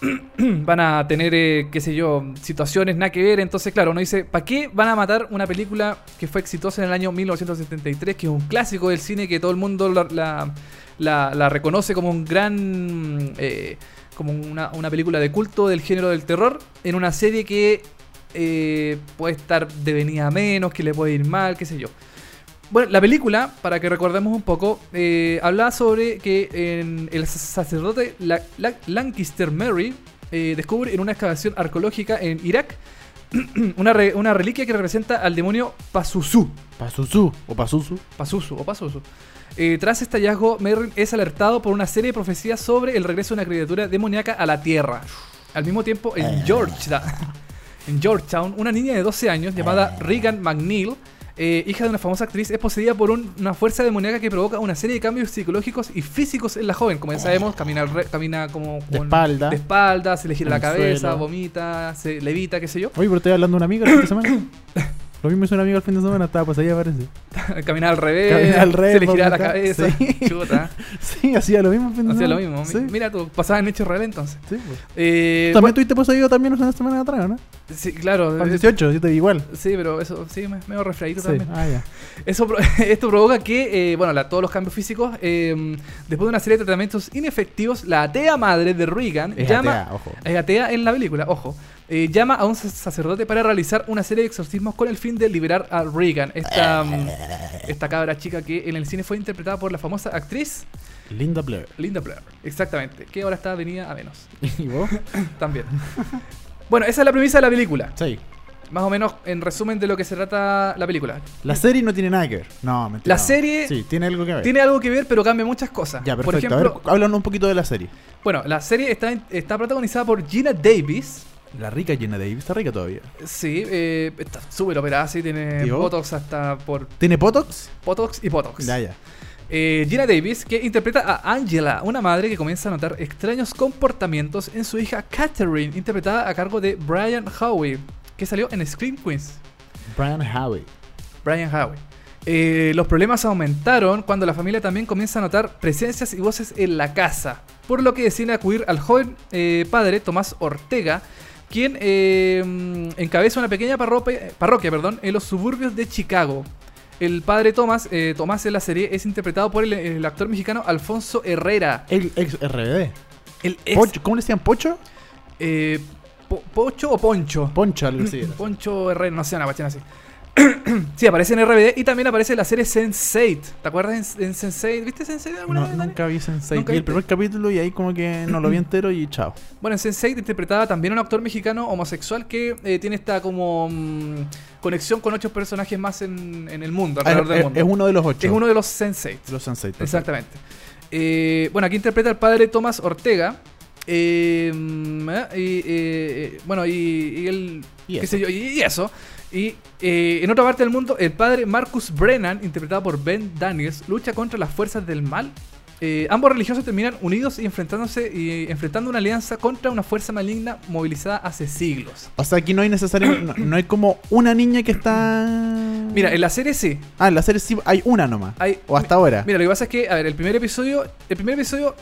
van a tener, eh, qué sé yo, situaciones nada que ver. Entonces, claro, uno dice, ¿para qué van a matar una película que fue exitosa en el año 1973, que es un clásico del cine que todo el mundo la, la- la- la reconoce como un gran... eh, como una, una película de culto del género del terror, en una serie que eh, puede estar devenida menos, que le puede ir mal, qué sé yo. Bueno, la película, para que recordemos un poco, eh, hablaba sobre que en el sacerdote La- La- Lancaster Mary eh, descubre en una excavación arqueológica en Irak una, re- una reliquia que representa al demonio Pazuzu. Pazuzu o Pazuzu. Pazuzu o Pazuzu. Eh, tras este hallazgo, Merrin es alertado por una serie de profecías sobre el regreso de una criatura demoníaca a la Tierra. Al mismo tiempo, en Georgetown, en Georgetown una niña de 12 años llamada Regan McNeil, eh, hija de una famosa actriz, es poseída por un- una fuerza demoníaca que provoca una serie de cambios psicológicos y físicos en la joven. Como ya sabemos, camina, re- camina como De con- espalda. de espalda, se le gira la cabeza, suelo. vomita, se levita, qué sé yo. Oye, pero estoy hablando de un amigo el fin de semana. Lo mismo hizo un amigo el fin de semana, estaba poseída, parece. Camina al revés, Camina al revés, se le gira la cabeza. sí. Chuta. Sí, hacía lo mismo el fin de Hacía lo mismo. Sí, Mira tú, pasaba en hechos reales entonces. sí, pues. Eh, También bueno, tuviste poseído también una semana atrás, ¿no? Sí, claro. Eh, 18, yo te vi igual. Sí, pero eso, sí, me, medio refreído Sí. también. Ah, ya. Eso, esto provoca que, eh, bueno, la- todos los cambios físicos, eh, después de una serie de tratamientos inefectivos, la atea madre de Regan Es llama... atea, ojo. Es atea en la película, ojo. Eh, llama a un sac- sacerdote para realizar una serie de exorcismos con el fin de liberar a Regan, esta, mm, esta cabra chica que en el cine fue interpretada por la famosa actriz Linda Blair. Linda Blair. Exactamente, que ahora está venida a menos. ¿Y vos? También. bueno, esa es la premisa de la película. Sí. Más o menos en resumen de lo que se trata la película. La serie no tiene nada que ver. No, mentira. La serie Sí, tiene algo que ver. Tiene algo que ver, pero cambia muchas cosas. Ya, perfecto. Por ejemplo, a ver, háblanos un poquito de la serie. bueno, la serie está, está protagonizada por Gina Davis. La rica Gina Davis está rica todavía. Sí, eh, está súper operada, sí, tiene ¿Y vos? Botox hasta por ¿Tiene Botox? Botox y Botox. Ya, ya. Eh, Gina Davis, que interpreta a Angela, una madre que comienza a notar extraños comportamientos en su hija Catherine, interpretada a cargo de Brian Howie, que salió en Scream Queens. Brian Howie. Brian Howie. Eh, los problemas aumentaron cuando la familia también comienza a notar presencias y voces en la casa, por lo que deciden acudir al joven eh, padre Tomás Ortega, quien eh, encabeza una pequeña parroquia, parroquia perdón, en los suburbios de Chicago. El padre Tomás, eh, Tomás en la serie es interpretado por el, el actor mexicano Alfonso Herrera. El ex RBD. El ex, Pocho- ¿Cómo le decían? ¿Pocho? eh, Po- ¿Pocho o Poncho? Poncho, algo así. Poncho Herrera, no sé, una cuestión así. sí, aparece en RBD y también aparece en la serie Sense8. ¿Te acuerdas en, en Sense8? ¿Viste Sense8 alguna No, vez? Nunca vi Sensei. ¿Nunca Vi el primer capítulo y ahí como que no lo vi entero y chao. Bueno, en Sense8 interpretaba también a un actor mexicano homosexual que eh, tiene esta como mm, conexión con ocho personajes más en, en el mundo, Ah, alrededor del es, mundo. es uno de los ocho. Es uno de los Sense8. de los Sensei. perfecto. Exactamente. Eh, bueno, aquí interpreta al padre Tomás Ortega. eh, mm, eh, y, eh, bueno, y, y él. Y qué eso. sé yo, y, y eso. Y eh, en otra parte del mundo, el padre Marcus Brennan, interpretado por Ben Daniels, lucha contra las fuerzas del mal. Eh, ambos religiosos terminan unidos y enfrentándose y enfrentando una alianza contra una fuerza maligna movilizada hace siglos. O sea, aquí no hay necesario, no, no hay como una niña que está... Mira, en la serie sí. Ah, en la serie sí hay una nomás. Hay, O hasta ahora. Mira, lo que pasa es que, a ver, el primer episodio, el primer episodio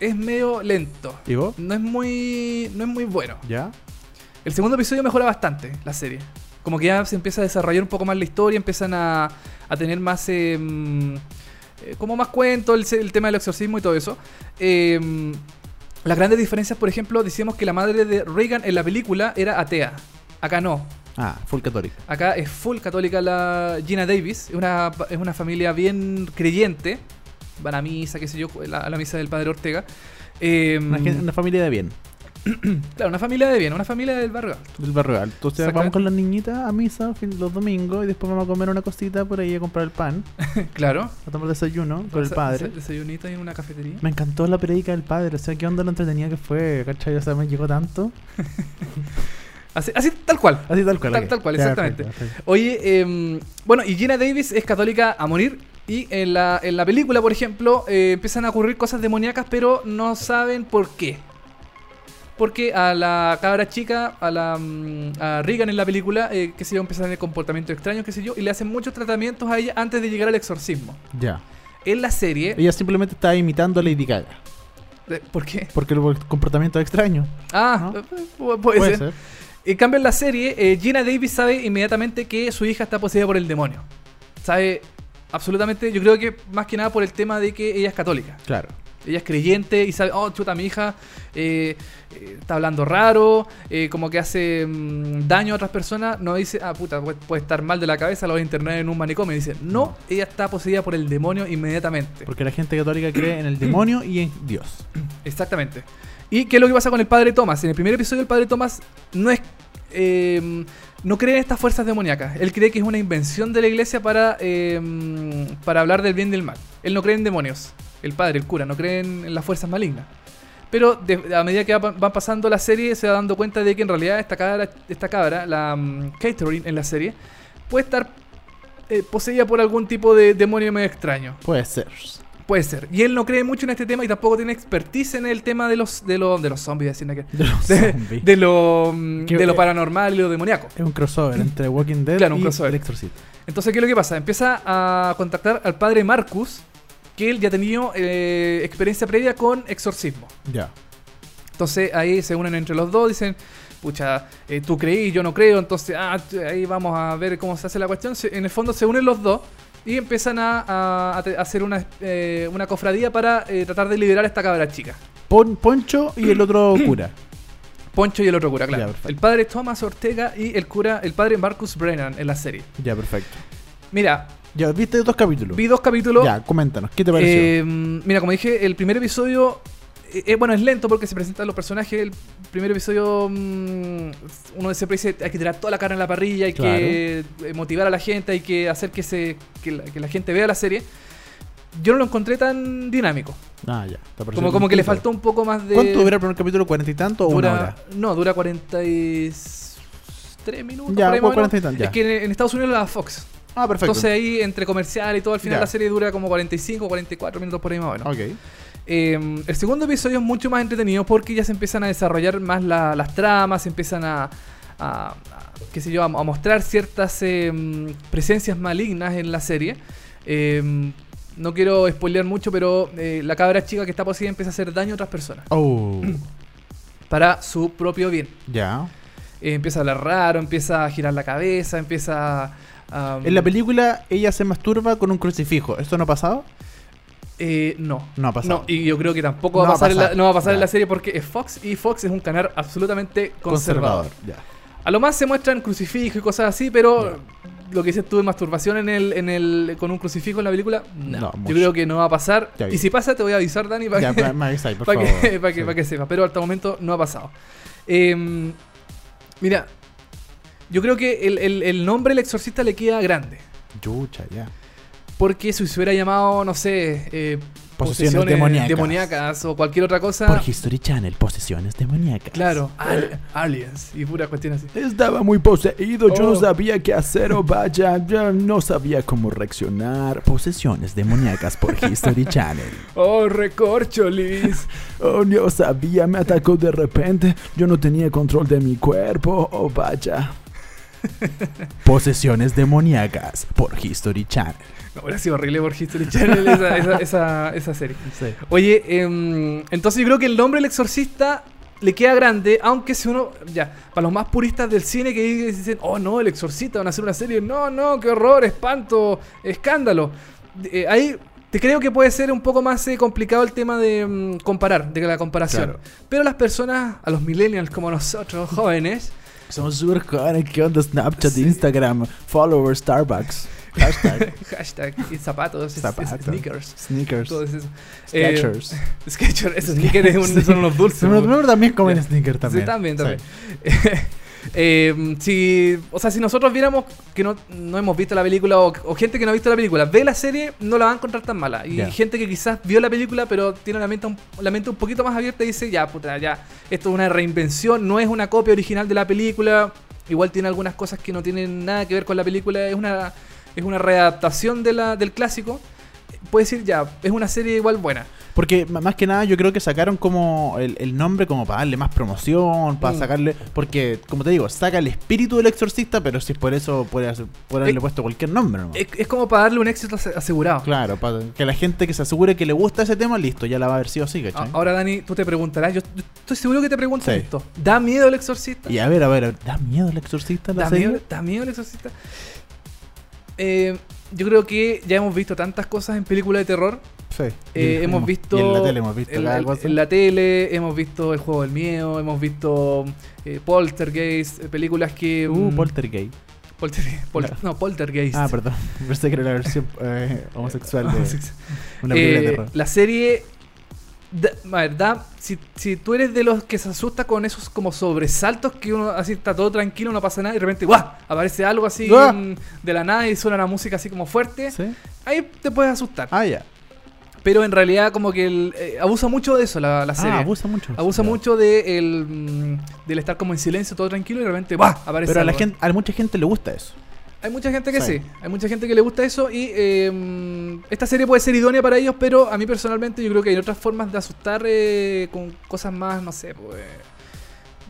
es medio lento. ¿Y vos? No es muy, no es muy bueno. ¿Ya? El segundo episodio mejora bastante la serie. Como que ya se empieza a desarrollar un poco más la historia, empiezan a, a tener más. eh, mm, eh, como más cuentos, el, tema del exorcismo y todo eso. Eh, mm, las grandes diferencias, por ejemplo, decíamos que la madre de Reagan en la película era atea. Acá no. Ah, full católica. Acá es full católica la Gina Davis. Es una, es una familia bien creyente. Van a misa, qué sé yo, la- a la misa del padre Ortega. Eh, una familia de bien. claro, una familia de bien, una familia del barrio alto. Del barrio alto. Entonces vamos con las niñitas a misa los domingos y después vamos a comer una cosita por ahí a comprar el pan, Claro. a tomar desayuno con el padre. desa- Desayunito en una cafetería. Me encantó la predica del padre, o sea, qué onda lo entretenida que fue, ¿cachai? O sea, me llegó tanto. Así, así tal cual. Así tal cual. Tal- cual, exactamente. Oye, em, bueno, y Gina Davis es católica a morir. Y en la, en la película, por ejemplo, eh, empiezan a ocurrir cosas demoníacas, pero no saben por qué. Porque a la cabra chica, a la mm, a Regan en la película, eh, qué sé yo, empiezan a tener comportamientos extraños, qué sé yo, y le hacen muchos tratamientos a ella antes de llegar al exorcismo. Ya. En la serie, Ella simplemente estaba imitando a Lady Gaga. eh, ¿por qué? Porque el comportamiento es extraño. Ah, ¿No? eh, pu- puede, ser. En cambio, en la serie, eh, Gina Davis sabe inmediatamente que su hija está poseída por el demonio. Sabe absolutamente, yo creo que más que nada por el tema de que ella es católica. Claro. Ella es creyente y sabe, oh, chuta, mi hija eh, eh, está hablando raro, eh, como que hace mm, daño a otras personas. No dice, ah, puta, puede, puede estar mal de la cabeza, lo voy a internar en un manicomio. Dice, no, ella está poseída por el demonio inmediatamente. Porque la gente católica cree en el demonio y en Dios. Exactamente. ¿Y qué es lo que pasa con el padre Thomas? En el primer episodio el padre Thomas no es... eh, no cree en estas fuerzas demoníacas. Él cree que es una invención de la iglesia para, eh, para hablar del bien y del mal. Él no cree en demonios. El padre, el cura, no cree en, las fuerzas malignas. Pero de- a medida que va, va pasando la serie se va dando cuenta de que en realidad esta cabra, esta cabra la mm, Catherine en la serie, puede estar eh, poseída por algún tipo de demonio medio extraño. Puede ser. Puede ser. Y él no cree mucho en este tema y tampoco tiene expertise en el tema de los de los, de los zombies, que De los de, zombies. de lo mm, de lo paranormal y lo demoníaco. Es un crossover entre Walking Dead Claro, un y crossover. El Exorcist. Entonces, ¿qué es lo que pasa? Empieza a contactar al padre Marcus, que él ya ha tenido eh, experiencia previa con exorcismo. Ya. Entonces ahí se unen entre los dos, dicen, pucha, eh, tú creí, yo no creo, entonces ah, ahí vamos a ver cómo se hace la cuestión. En el fondo se unen los dos y empiezan a, hacer una, eh, una cofradía para tratar de liberar a esta cabra chica. Pon- Poncho y el otro cura. Poncho y el otro cura, claro. Ya, el padre Thomas Ortega y el cura, el padre Marcus Brennan en la serie. Ya, perfecto. Mira, Ya, viste dos capítulos. vi dos capítulos. Ya, coméntanos, ¿qué te pareció? Eh, mira, como dije, el primer episodio, eh, eh, bueno, es lento porque se presentan los personajes. El primer episodio, mm, uno siempre dice, hay que tirar toda la carne en la parrilla, hay que eh, motivar a la gente, hay que hacer que, se, que, la, que la gente vea la serie. Yo no lo encontré tan dinámico. ah, ya. Como, como que le faltó un poco más de... ¿Cuánto dura el primer capítulo? ¿40 y tanto o dura- una hora? No, dura 43 minutos. Ya, por ahí 40 y tanto, ya. Es que en, en Estados Unidos la Fox. Ah, perfecto. Entonces ahí, entre comercial y todo, al final la serie dura como 45 44 minutos por ahí más o menos. ok. Eh, el segundo episodio es mucho más entretenido porque ya se empiezan a desarrollar más la- las tramas, se empiezan a, a- a- qué sé yo, a, a mostrar ciertas eh, presencias malignas en la serie. Eh, no quiero spoilear mucho, pero eh, la cabra chica que está poseída empieza a hacer daño a otras personas Oh, para su propio bien. ya. Eh, empieza a hablar raro, empieza a girar la cabeza, empieza En la película ella se masturba con un crucifijo. ¿Esto no ha pasado? Eh, no. No ha pasado. No, y yo creo que tampoco No va, a pasar en la, no va a pasar en la serie porque es Fox y Fox es un canal absolutamente conservador. A lo más se muestran crucifijos y cosas así, pero lo que dices tú de masturbación en el, en el, con un crucifijo en la película, no. No, yo mucho. creo que no va a pasar. Y si pasa, te voy a avisar, Dani, para que, pa- para que, para que, Sí. Pero hasta el momento no ha pasado. Eh, mira, yo creo que el, el- el nombre El Exorcista le queda grande. Yucha, ya. Porque si se hubiera llamado, no sé, eh, Posesiones demoníacas. demoníacas o cualquier otra cosa. Por History Channel, posesiones demoníacas. Claro, al- aliens y pura cuestión así. Estaba muy poseído, yo Oh. no sabía qué hacer, o vaya, yo no sabía cómo reaccionar. Posesiones demoníacas por History Channel. Oh, recorcholis. Oh, no sabía, me atacó de repente, yo no tenía control de mi cuerpo, oh vaya. Posesiones demoníacas por History Channel. No, hubiera sido horrible por History Channel esa, esa, esa, esa serie. Oye, em, entonces yo creo que el nombre El Exorcista le queda grande, aunque si uno, ya, para los más puristas del cine que dicen, oh no, El Exorcista, van a hacer una serie, no, no, qué horror, espanto, escándalo. Eh, ahí te creo que puede ser un poco más eh, complicado el tema de mm, comparar, de la comparación. Claro. Pero las personas, a los millennials como nosotros, jóvenes, Somos súper jóvenes. ¿Qué onda Snapchat, Instagram, followers, Starbucks? Hashtag. hashtag y zapatos, es- es- Zapatos. sneakers. Sneakers. Todo eso. Eh, Sketchers. Esos sneakers son unos dulces. Pero también comen Ya. sneakers también. Sí, también, también. Sí. Eh, si, o sea, si nosotros viéramos que no, no hemos visto la película o, o gente que no ha visto la película ve la serie, no la va a encontrar tan mala. Y gente que quizás vio la película pero tiene la mente, un, la mente un poquito más abierta y dice, ya, puta, ya, esto es una reinvención, no es una copia original de la película. Igual tiene algunas cosas que no tienen nada que ver con la película, es una, es una readaptación de la, del clásico. Puede decir, ya, es una serie igual buena. Porque más que nada yo creo que sacaron como el, el nombre como para darle más promoción, para Mm. sacarle... Porque, como te digo, saca el espíritu del exorcista, pero si es por eso puede, hacer- puede haberle puesto cualquier nombre. Es, es como para darle un éxito ase- asegurado. Claro, para que la gente que se asegure que le gusta ese tema, listo, ya la va a haber sido así, ¿cachai? Ahora, Dani, tú te preguntarás, yo, yo estoy seguro que te preguntas Sí. esto. ¿Da miedo el exorcista? Y a ver, a ver, ¿da miedo el exorcista la ¿Da serie? miedo, ¿Da miedo el exorcista? Eh, yo creo que ya hemos visto tantas cosas en películas de terror. Sí. Eh, Y- hemos visto. Y en la tele hemos visto en, cada en- cosa. en la tele, hemos visto El juego del miedo, hemos visto eh, Poltergeist, eh, películas que. Uh, mm, Poltergeist. Polter- Pol- Claro. no, Poltergeist. Ah, perdón. Pensé que era la versión eh, homosexual de una película de terror. La serie. Da- a ver, da- si, si tú eres de los que se asusta con esos como sobresaltos que uno así está todo tranquilo, no pasa nada y de repente ¡guau! aparece algo así ¡Guau! de la nada y suena una música así como fuerte, ¿Sí? ahí te puedes asustar. Ah, ya. Pero en realidad como que el, eh, abusa mucho de eso la, la serie. Ah, abusa mucho. Abusa mucho de el, del estar como en silencio, todo tranquilo y de repente ¡guau! aparece Pero a, la algo. gente, a mucha gente le gusta eso. Hay mucha gente que sí. Sí. hay mucha gente que le gusta eso y eh, esta serie puede ser idónea para ellos, pero a mí personalmente yo creo que hay otras formas de asustar eh, con cosas más, no sé, pues,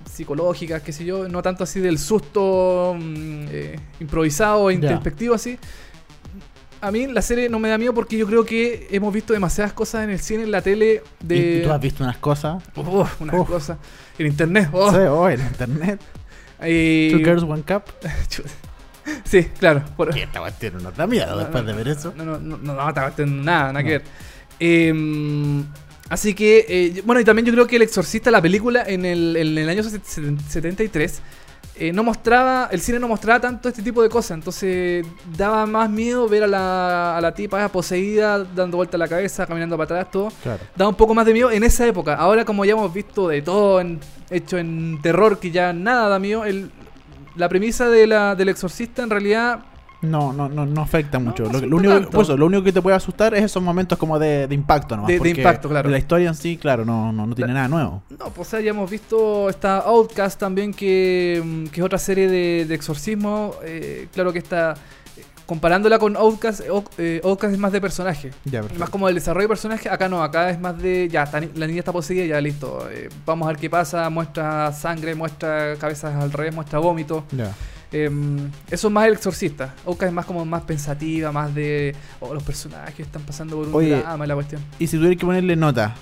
psicológicas, qué sé yo, no tanto así del susto mm, eh, improvisado, introspectivo así. a mí la serie no me da miedo porque yo creo que hemos visto demasiadas cosas en el cine, en la tele, de... Y tú has visto unas cosas. Unas cosas. En internet. oh. Sí, oh, en internet. Two Girls, One Cup. Sí, claro. por- Que esta cuestión no da miedo después de ver eso. No, no, no, no, no, te aguanten nada, nada que ver. Eh, así que, eh, bueno, y también yo creo que El Exorcista, la película, en el, en el año set- set- 73, eh, no mostraba, el cine no mostraba tanto este tipo de cosas, entonces daba más miedo ver a la, a la tipa poseída, dando vuelta la cabeza, caminando para atrás, todo. Claro. Daba un poco más de miedo en esa época. Ahora, como ya hemos visto de todo en- hecho en terror, que ya nada da miedo, el- la premisa de la, del exorcista en realidad No, no, no, no afecta mucho. no lo, único, pues lo único que te puede asustar es esos momentos como de, de impacto nomás. De- de impacto, claro. La historia en sí, claro, no, no, no tiene nada nuevo. No, pues ya hemos visto esta Outcast también, que, que es otra serie de, de exorcismo. eh, claro que está. Comparándola con Outcast, eh, Out- eh, Outcast es más de personaje. Ya. Más como el desarrollo de personaje. Acá no, acá es más de. Ya, está la niña está poseída, ya listo. eh, vamos a ver qué pasa. Muestra sangre, muestra cabezas al revés, muestra vómito. Ya. Em, eso es más el exorcista. Outcast es más como más pensativa, más de. Oh, los personajes están pasando por un Oye, drama, la cuestión. Y si tuviera que ponerle nota,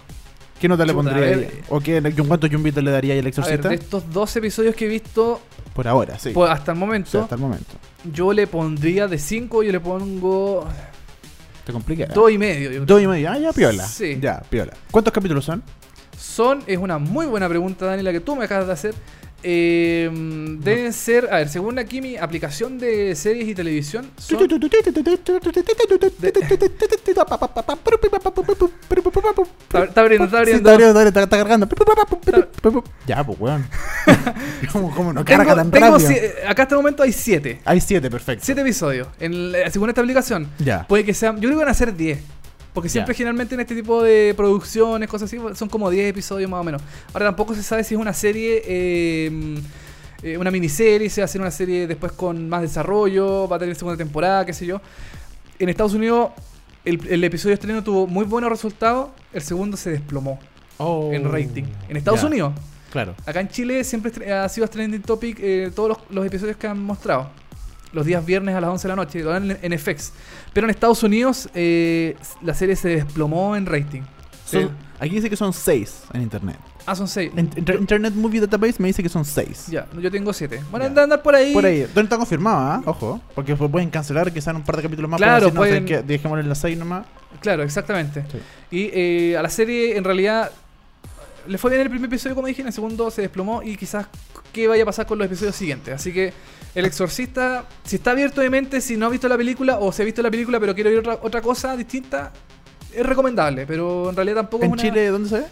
¿qué nota le pondría? ver. ¿O qué, cuántos yumbitos le daría A ver, exorcista? de estos dos episodios que he visto, Por ahora, sí. pues, hasta el momento. sea, hasta el momento. Yo le pondría de 5, yo le pongo Te complica. 2 y medio. yo. Dos y medio. Ah, ya, piola. Sí. Ya, piola. ¿Cuántos capítulos son? Son, es una muy buena pregunta, Dani, la que tú me acabas de hacer. Eh, deben ser, a ver, según aquí mi aplicación de series y televisión, son, está, está abriendo, está Sí, abriendo. está abriendo, está, está cargando. Ya, pues, weón. ¿Cómo, cómo no carga Tengo, tan tengo rápido? sie- acá hasta el momento hay 7. Hay siete, perfecto. 7 episodios, en, la- según esta aplicación. Ya. Puede que sean, yo creo que van a ser 10. Porque siempre generalmente en este tipo de producciones, cosas así, son como 10 episodios más o menos. Ahora tampoco se sabe si es una serie, eh, eh, una miniserie, si va a ser una serie después con más desarrollo, va a tener segunda temporada, qué sé yo. En Estados Unidos el, el episodio estreno tuvo muy buenos resultados, el segundo se desplomó Oh. en rating. En Estados Unidos. Claro. Acá en Chile siempre ha sido trending topic eh, todos los, los episodios que han mostrado. Los días viernes a las 11 de la noche, lo dan en, en FX. Pero en Estados Unidos eh, la serie se desplomó en rating. Son- Eh, aquí dice que son seis en internet. ah, son 6. En- Inter- Internet Movie Database me dice que son seis. Ya, yo tengo 7. Van a andar, por ahí. Por ahí. ¿Dónde está confirmado, ah? Ojo. Porque pueden cancelar, quizás un par de capítulos más. Claro, decir, no, pueden- dejémosle en las seis nomás. Claro, exactamente. Sí. Y eh, a la serie en realidad le fue bien el primer episodio, como dije, en el segundo se desplomó y quizás qué vaya a pasar con los episodios siguientes. Así que El Exorcista, si está abierto de mente, si no ha visto la película o si ha visto la película pero quiere ver otra, otra cosa distinta, es recomendable, pero en realidad tampoco ¿En es una... Chile dónde se ve?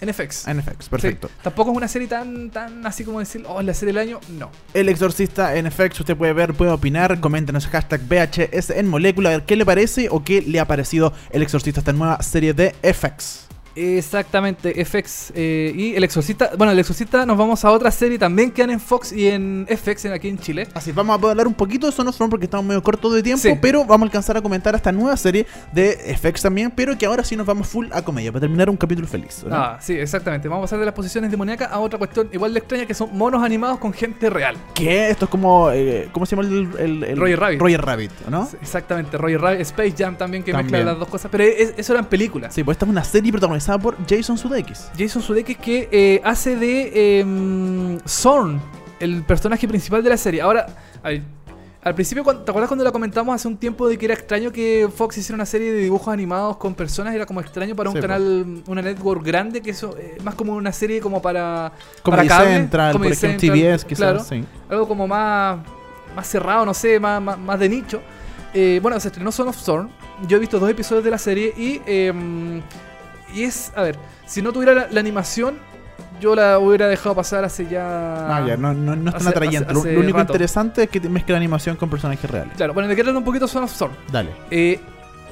En FX. En FX, perfecto. Sí, tampoco es una serie tan, tan así como decir, oh, es la serie del año, no. El Exorcista en FX, usted puede ver, puede opinar, coméntenos hashtag VHS en molécula, a ver qué le parece o qué le ha parecido El Exorcista, esta nueva serie de FX. Exactamente, FX eh, y El Exorcista. Bueno, El Exorcista nos vamos a otra serie también que dan en Fox y en FX en- aquí en Chile. Así, vamos a poder hablar un poquito de Son of Thrones porque estamos medio cortos de tiempo, Sí. pero vamos a alcanzar a comentar esta nueva serie de FX también, pero que ahora sí nos vamos full a comedia, para terminar un capítulo feliz. Ah, sí, exactamente. Vamos a pasar de las posiciones demoníacas a otra cuestión igual de extraña que son monos animados con gente real. ¿Qué? Esto es como, eh, ¿cómo se llama el, el, el- Roger Rabbit. Roger Rabbit, ¿no? Sí, Exactamente, Roger Rabbit, Space Jam también que También. mezcla las dos cosas. Pero es- eso eran películas. Sí, pues esta es una serie protagonizada por Jason Sudeikis. Jason Sudeikis que eh, hace de em, Zorn, el personaje principal de la serie. Ahora, al principio, ¿te acuerdas cuando la comentamos hace un tiempo de que era extraño que Fox hiciera una serie de dibujos animados con personas? Era como extraño para un Sí, pues. canal, una network grande, que eso eh, más como una serie como para, Comedy para cable, Central, Comedy por ejemplo, Central, TBS, quizás, claro. sí. algo como más, más cerrado, no sé, más, más, más de nicho. Eh, bueno, se estrenó Son of Thorn. Yo he visto dos episodios de la serie y, em, y es, a ver, si no tuviera la, la animación, yo la hubiera dejado pasar hace ya... Ah, ya, no, no, no es tan atrayente. hace- Lo- hace lo único rato. interesante es que te mezcla animación con personajes reales. Claro, bueno, qué trata un poquito Son of Thorn. Dale. Eh,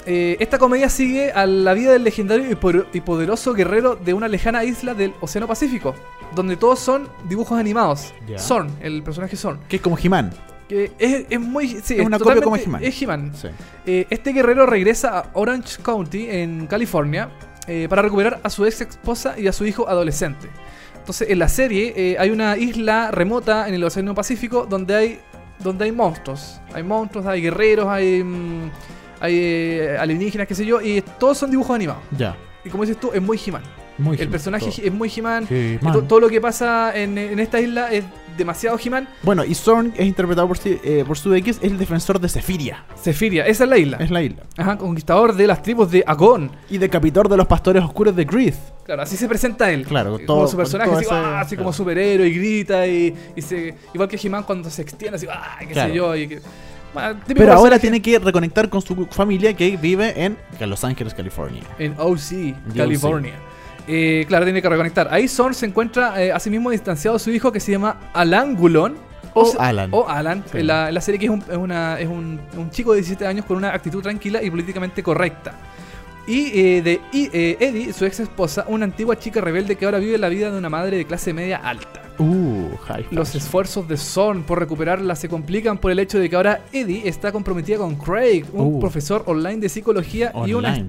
eh, esta comedia sigue a la vida del legendario y, poderoso guerrero de una lejana isla del Océano Pacífico, donde todos son dibujos animados. Ya. Zorn, el personaje Zorn. Que es como He-Man. Que es, es muy... Sí, Es una copia como He-Man. Es He-Man. Sí. Eh, este guerrero regresa a Orange County, en California, eh, para recuperar a su ex esposa y a su hijo adolescente. Entonces, en la serie eh, hay una isla remota en el Océano Pacífico donde hay, donde hay monstruos. Hay monstruos, hay guerreros, hay, mm, hay eh, alienígenas, qué sé yo, y todos son dibujos animados. Ya. Y como dices tú, es muy He-Man. Muy El personaje todo. es muy He-Man. To- todo lo que pasa en, en esta isla es demasiado He-Man. Bueno, y Zorn es interpretado por, Su- eh, por Sue X, es el defensor de Sephiria. Sephiria, esa es la isla. Es la isla. Ajá, conquistador de las tribus de Agon. Y decapitor de los pastores oscuros de Greeth. Claro, así se presenta él. Claro, como todo- su personaje, con así, ah, así como superhéroe y grita y, y se, igual que He-Man cuando se extiende, así, ah, qué Claro. sé yo. Y que, bueno, típico Pero ahora tiene que reconectar con su familia que vive en Los Ángeles, California. En OC, California. Eh, claro, tiene que reconectar. Ahí Zorn se encuentra eh, a sí mismo distanciado de su hijo que se llama Alangulon. O se- Alan. O Alan. Sí. En, la, en la serie que es, un, es una- es un, un chico de 17 años con una actitud tranquila y políticamente correcta. Y eh, de y, eh, Eddie, su ex esposa, una antigua chica rebelde que ahora vive la vida de una madre de clase media alta. Uh, Los esfuerzos de Zorn por recuperarla se complican por el hecho de que ahora Eddie está comprometida con Craig, un Uh. profesor online de psicología y una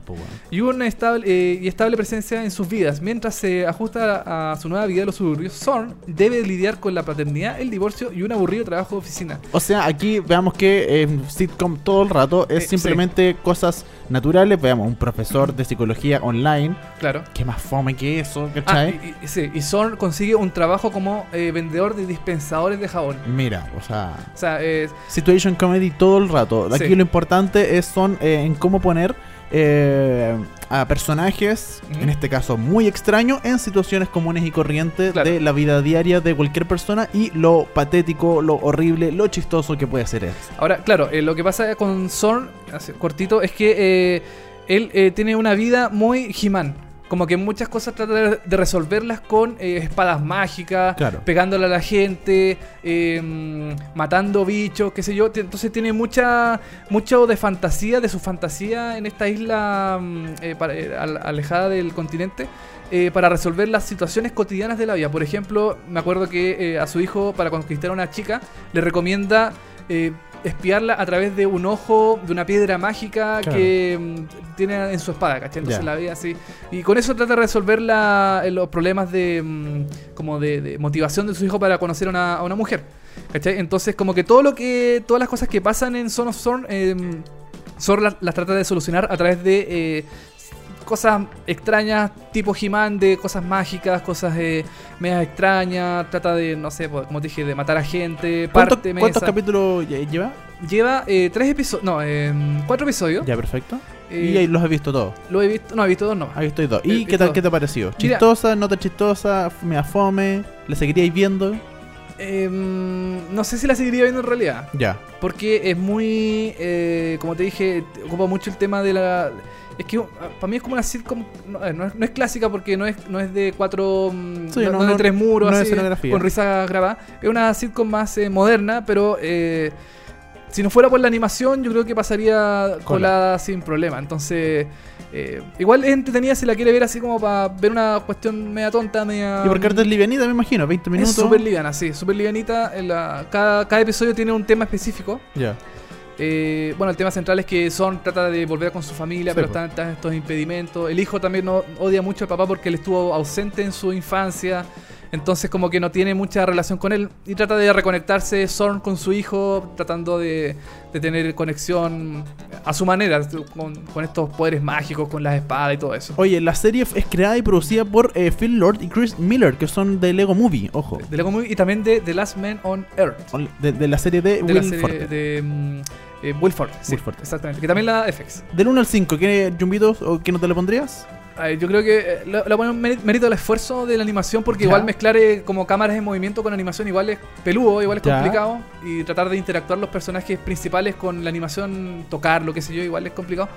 y una estable, eh, y estable presencia en sus vidas. Mientras se ajusta a, a su nueva vida de los suburbios, Zorn debe lidiar con la paternidad, el divorcio y un aburrido trabajo de oficina. O sea, aquí veamos que eh, sitcom todo el rato es Eh, simplemente cosas naturales. Veamos, un profesor de psicología online. Claro. ¿Qué más fome que eso? Ah, ¿Cachai? y, y- sí, y Zorn consigue un trabajo como eh, vendedor de dispensadores de jabón. Mira, o sea, O sea, eh, situation comedy todo el rato. Aquí Sí. lo importante es son eh, en cómo poner eh, a personajes, en este caso muy extraños, en situaciones comunes y corrientes Claro. de la vida diaria de cualquier persona y lo patético, lo horrible, lo chistoso que puede ser eso. ahora, claro, eh, lo que pasa con Zorn, cortito, es que eh, él eh, tiene una vida muy He-Man. Como que muchas cosas trata de, resolverlas con eh, espadas mágicas, Claro. pegándole a la gente, eh, matando bichos, qué sé yo. Entonces tiene mucha mucho de fantasía, de su fantasía en esta isla mm, eh, para- eh, al- alejada del continente. eh, para resolver las situaciones cotidianas de la vida. Por ejemplo, me acuerdo que eh, a su hijo, para conquistar a una chica, le recomienda eh, espiarla a través de un ojo, de una piedra mágica Claro. que mm, tiene en su espada, ¿cachai? Entonces la ve así. Y con eso trata de resolver la- eh, los problemas de mm, como de, de motivación de su hijo para conocer a una, a una mujer. ¿Cachai? Entonces, como que todo lo que. todas las cosas que pasan en Son of Zorn, eh, Zorn las, las trata de solucionar a través de eh, cosas extrañas, tipo He-Man, de cosas mágicas, cosas eh, medias extrañas. Trata de, no sé, pues, como te dije, de matar a gente. ¿Cuántos, Parte cuántos mesa. capítulos lle- lleva? Lleva eh, tres episodios. No, eh, cuatro episodios. Ya, perfecto. Eh, y ahí los he visto todos. Lo he visto. No, he visto dos no. Has visto y dos. He ¿Y qué tal? dos. ¿Qué te ha parecido? Mira. ¿Chistosa? ¿No tan chistosa? ¿Me fome? ¿Le seguiríais viendo? Em, no sé si la seguiría viendo en realidad. Ya. Porque es muy. eh, como te dije, ocupa mucho el tema de la. Es que para mí es como una sitcom. No, eh, no es, no es clásica porque no es, no es de cuatro. mm, Sí, no, no- de tres muros, así, con risas grabadas. Es una sitcom más eh, moderna, pero. eh, si no fuera por la animación, yo creo que pasaría colada sin problema. Entonces. eh, igual es entretenida si la quiere ver así como para ver una cuestión media tonta, media. Y porque ahorita es livianita, me imagino, 20 minutos. Es súper liviana, sí, súper livianita. En la- cada, cada episodio tiene un tema específico. Ya. Eh, bueno, el tema central es que Son trata de volver con su familia, Sí, pero están, están estos impedimentos. El hijo también no, odia mucho al papá porque él estuvo ausente en su infancia. Entonces como que no tiene mucha relación con él. Y trata de reconectarse Zorn con su hijo, tratando de, de tener conexión a su manera, con, con estos poderes mágicos, con las espadas y todo eso. Oye, la serie es creada y producida por eh, Phil Lord y Chris Miller, que son de Lego Movie, ojo. De Lego Movie y también de The Last Man on Earth. De, de la serie de, De la Will serie Forte. de mm, eh, sí, Forte. Exactamente. Que también la FX. Del 1 al 5, ¿qué jumbitos o qué no te le pondrías? Ay, yo creo que le ponen mérito al esfuerzo de la animación porque Ya. igual mezclar eh, como cámaras en movimiento con animación igual es peludo, igual es Ya. complicado y tratar de interactuar los personajes principales con la animación, tocar lo que sé yo, igual es complicado.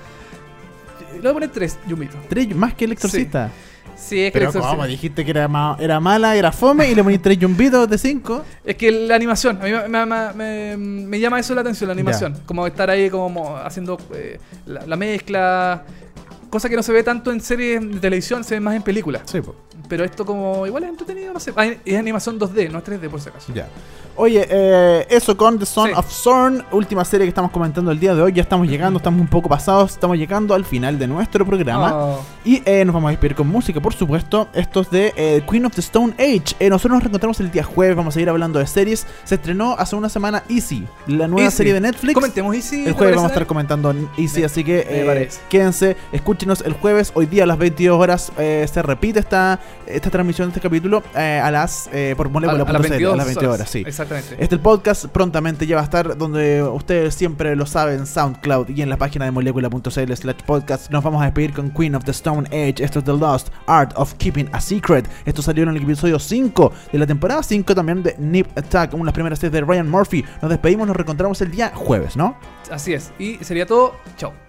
Le voy a poner tres, Yumito. Tres, más que el exorcista. Sí, es que, Pero como dijiste que era, ma- era mala, era fome y le poní tres jumbitos de 5. es que la animación, a mí me, me- me- me llama eso la atención, la animación. Como estar ahí como haciendo eh, la, la mezcla. Cosa que no se ve tanto en series de televisión, se ve más en películas. Sí, po. Pero esto como igual es entretenido, no sé. Ah, Es animación 2D, no es 3D por si acaso. Ya. Oye, eh, eso con The Son Sí. of Zorn, última serie que estamos comentando el día de hoy. Ya estamos llegando, estamos un poco pasados, estamos llegando al final de nuestro programa. Oh. Y eh, nos vamos a despedir con música, por supuesto. Esto es de eh, Queen of the Stone Age. Eh, nosotros nos reencontramos el día jueves, vamos a seguir hablando de series. Se estrenó hace una semana Easy, la nueva Easy. serie de Netflix. Comentemos Easy. El ¿te jueves vamos a estar comentando Easy, Me- así que eh, quédense, escúchenos el jueves. Hoy día a las 22 horas eh, se repite esta, esta transmisión de este capítulo eh, a las eh, por A, molécula.cl, a las 22, a las 22 horas, sí. Exactamente. Este podcast prontamente ya va a estar donde ustedes siempre lo saben, SoundCloud y en la página de molecula.cl slash podcast. Nos vamos a despedir con Queen of the Stone Age. Esto es The Lost Art of Keeping a Secret. Esto salió en el episodio 5 de la temporada 5 también de Nip Attack, una de las primeras series de Ryan Murphy. Nos despedimos, nos reencontramos el día jueves, ¿no? Así es. Y sería todo. Chao.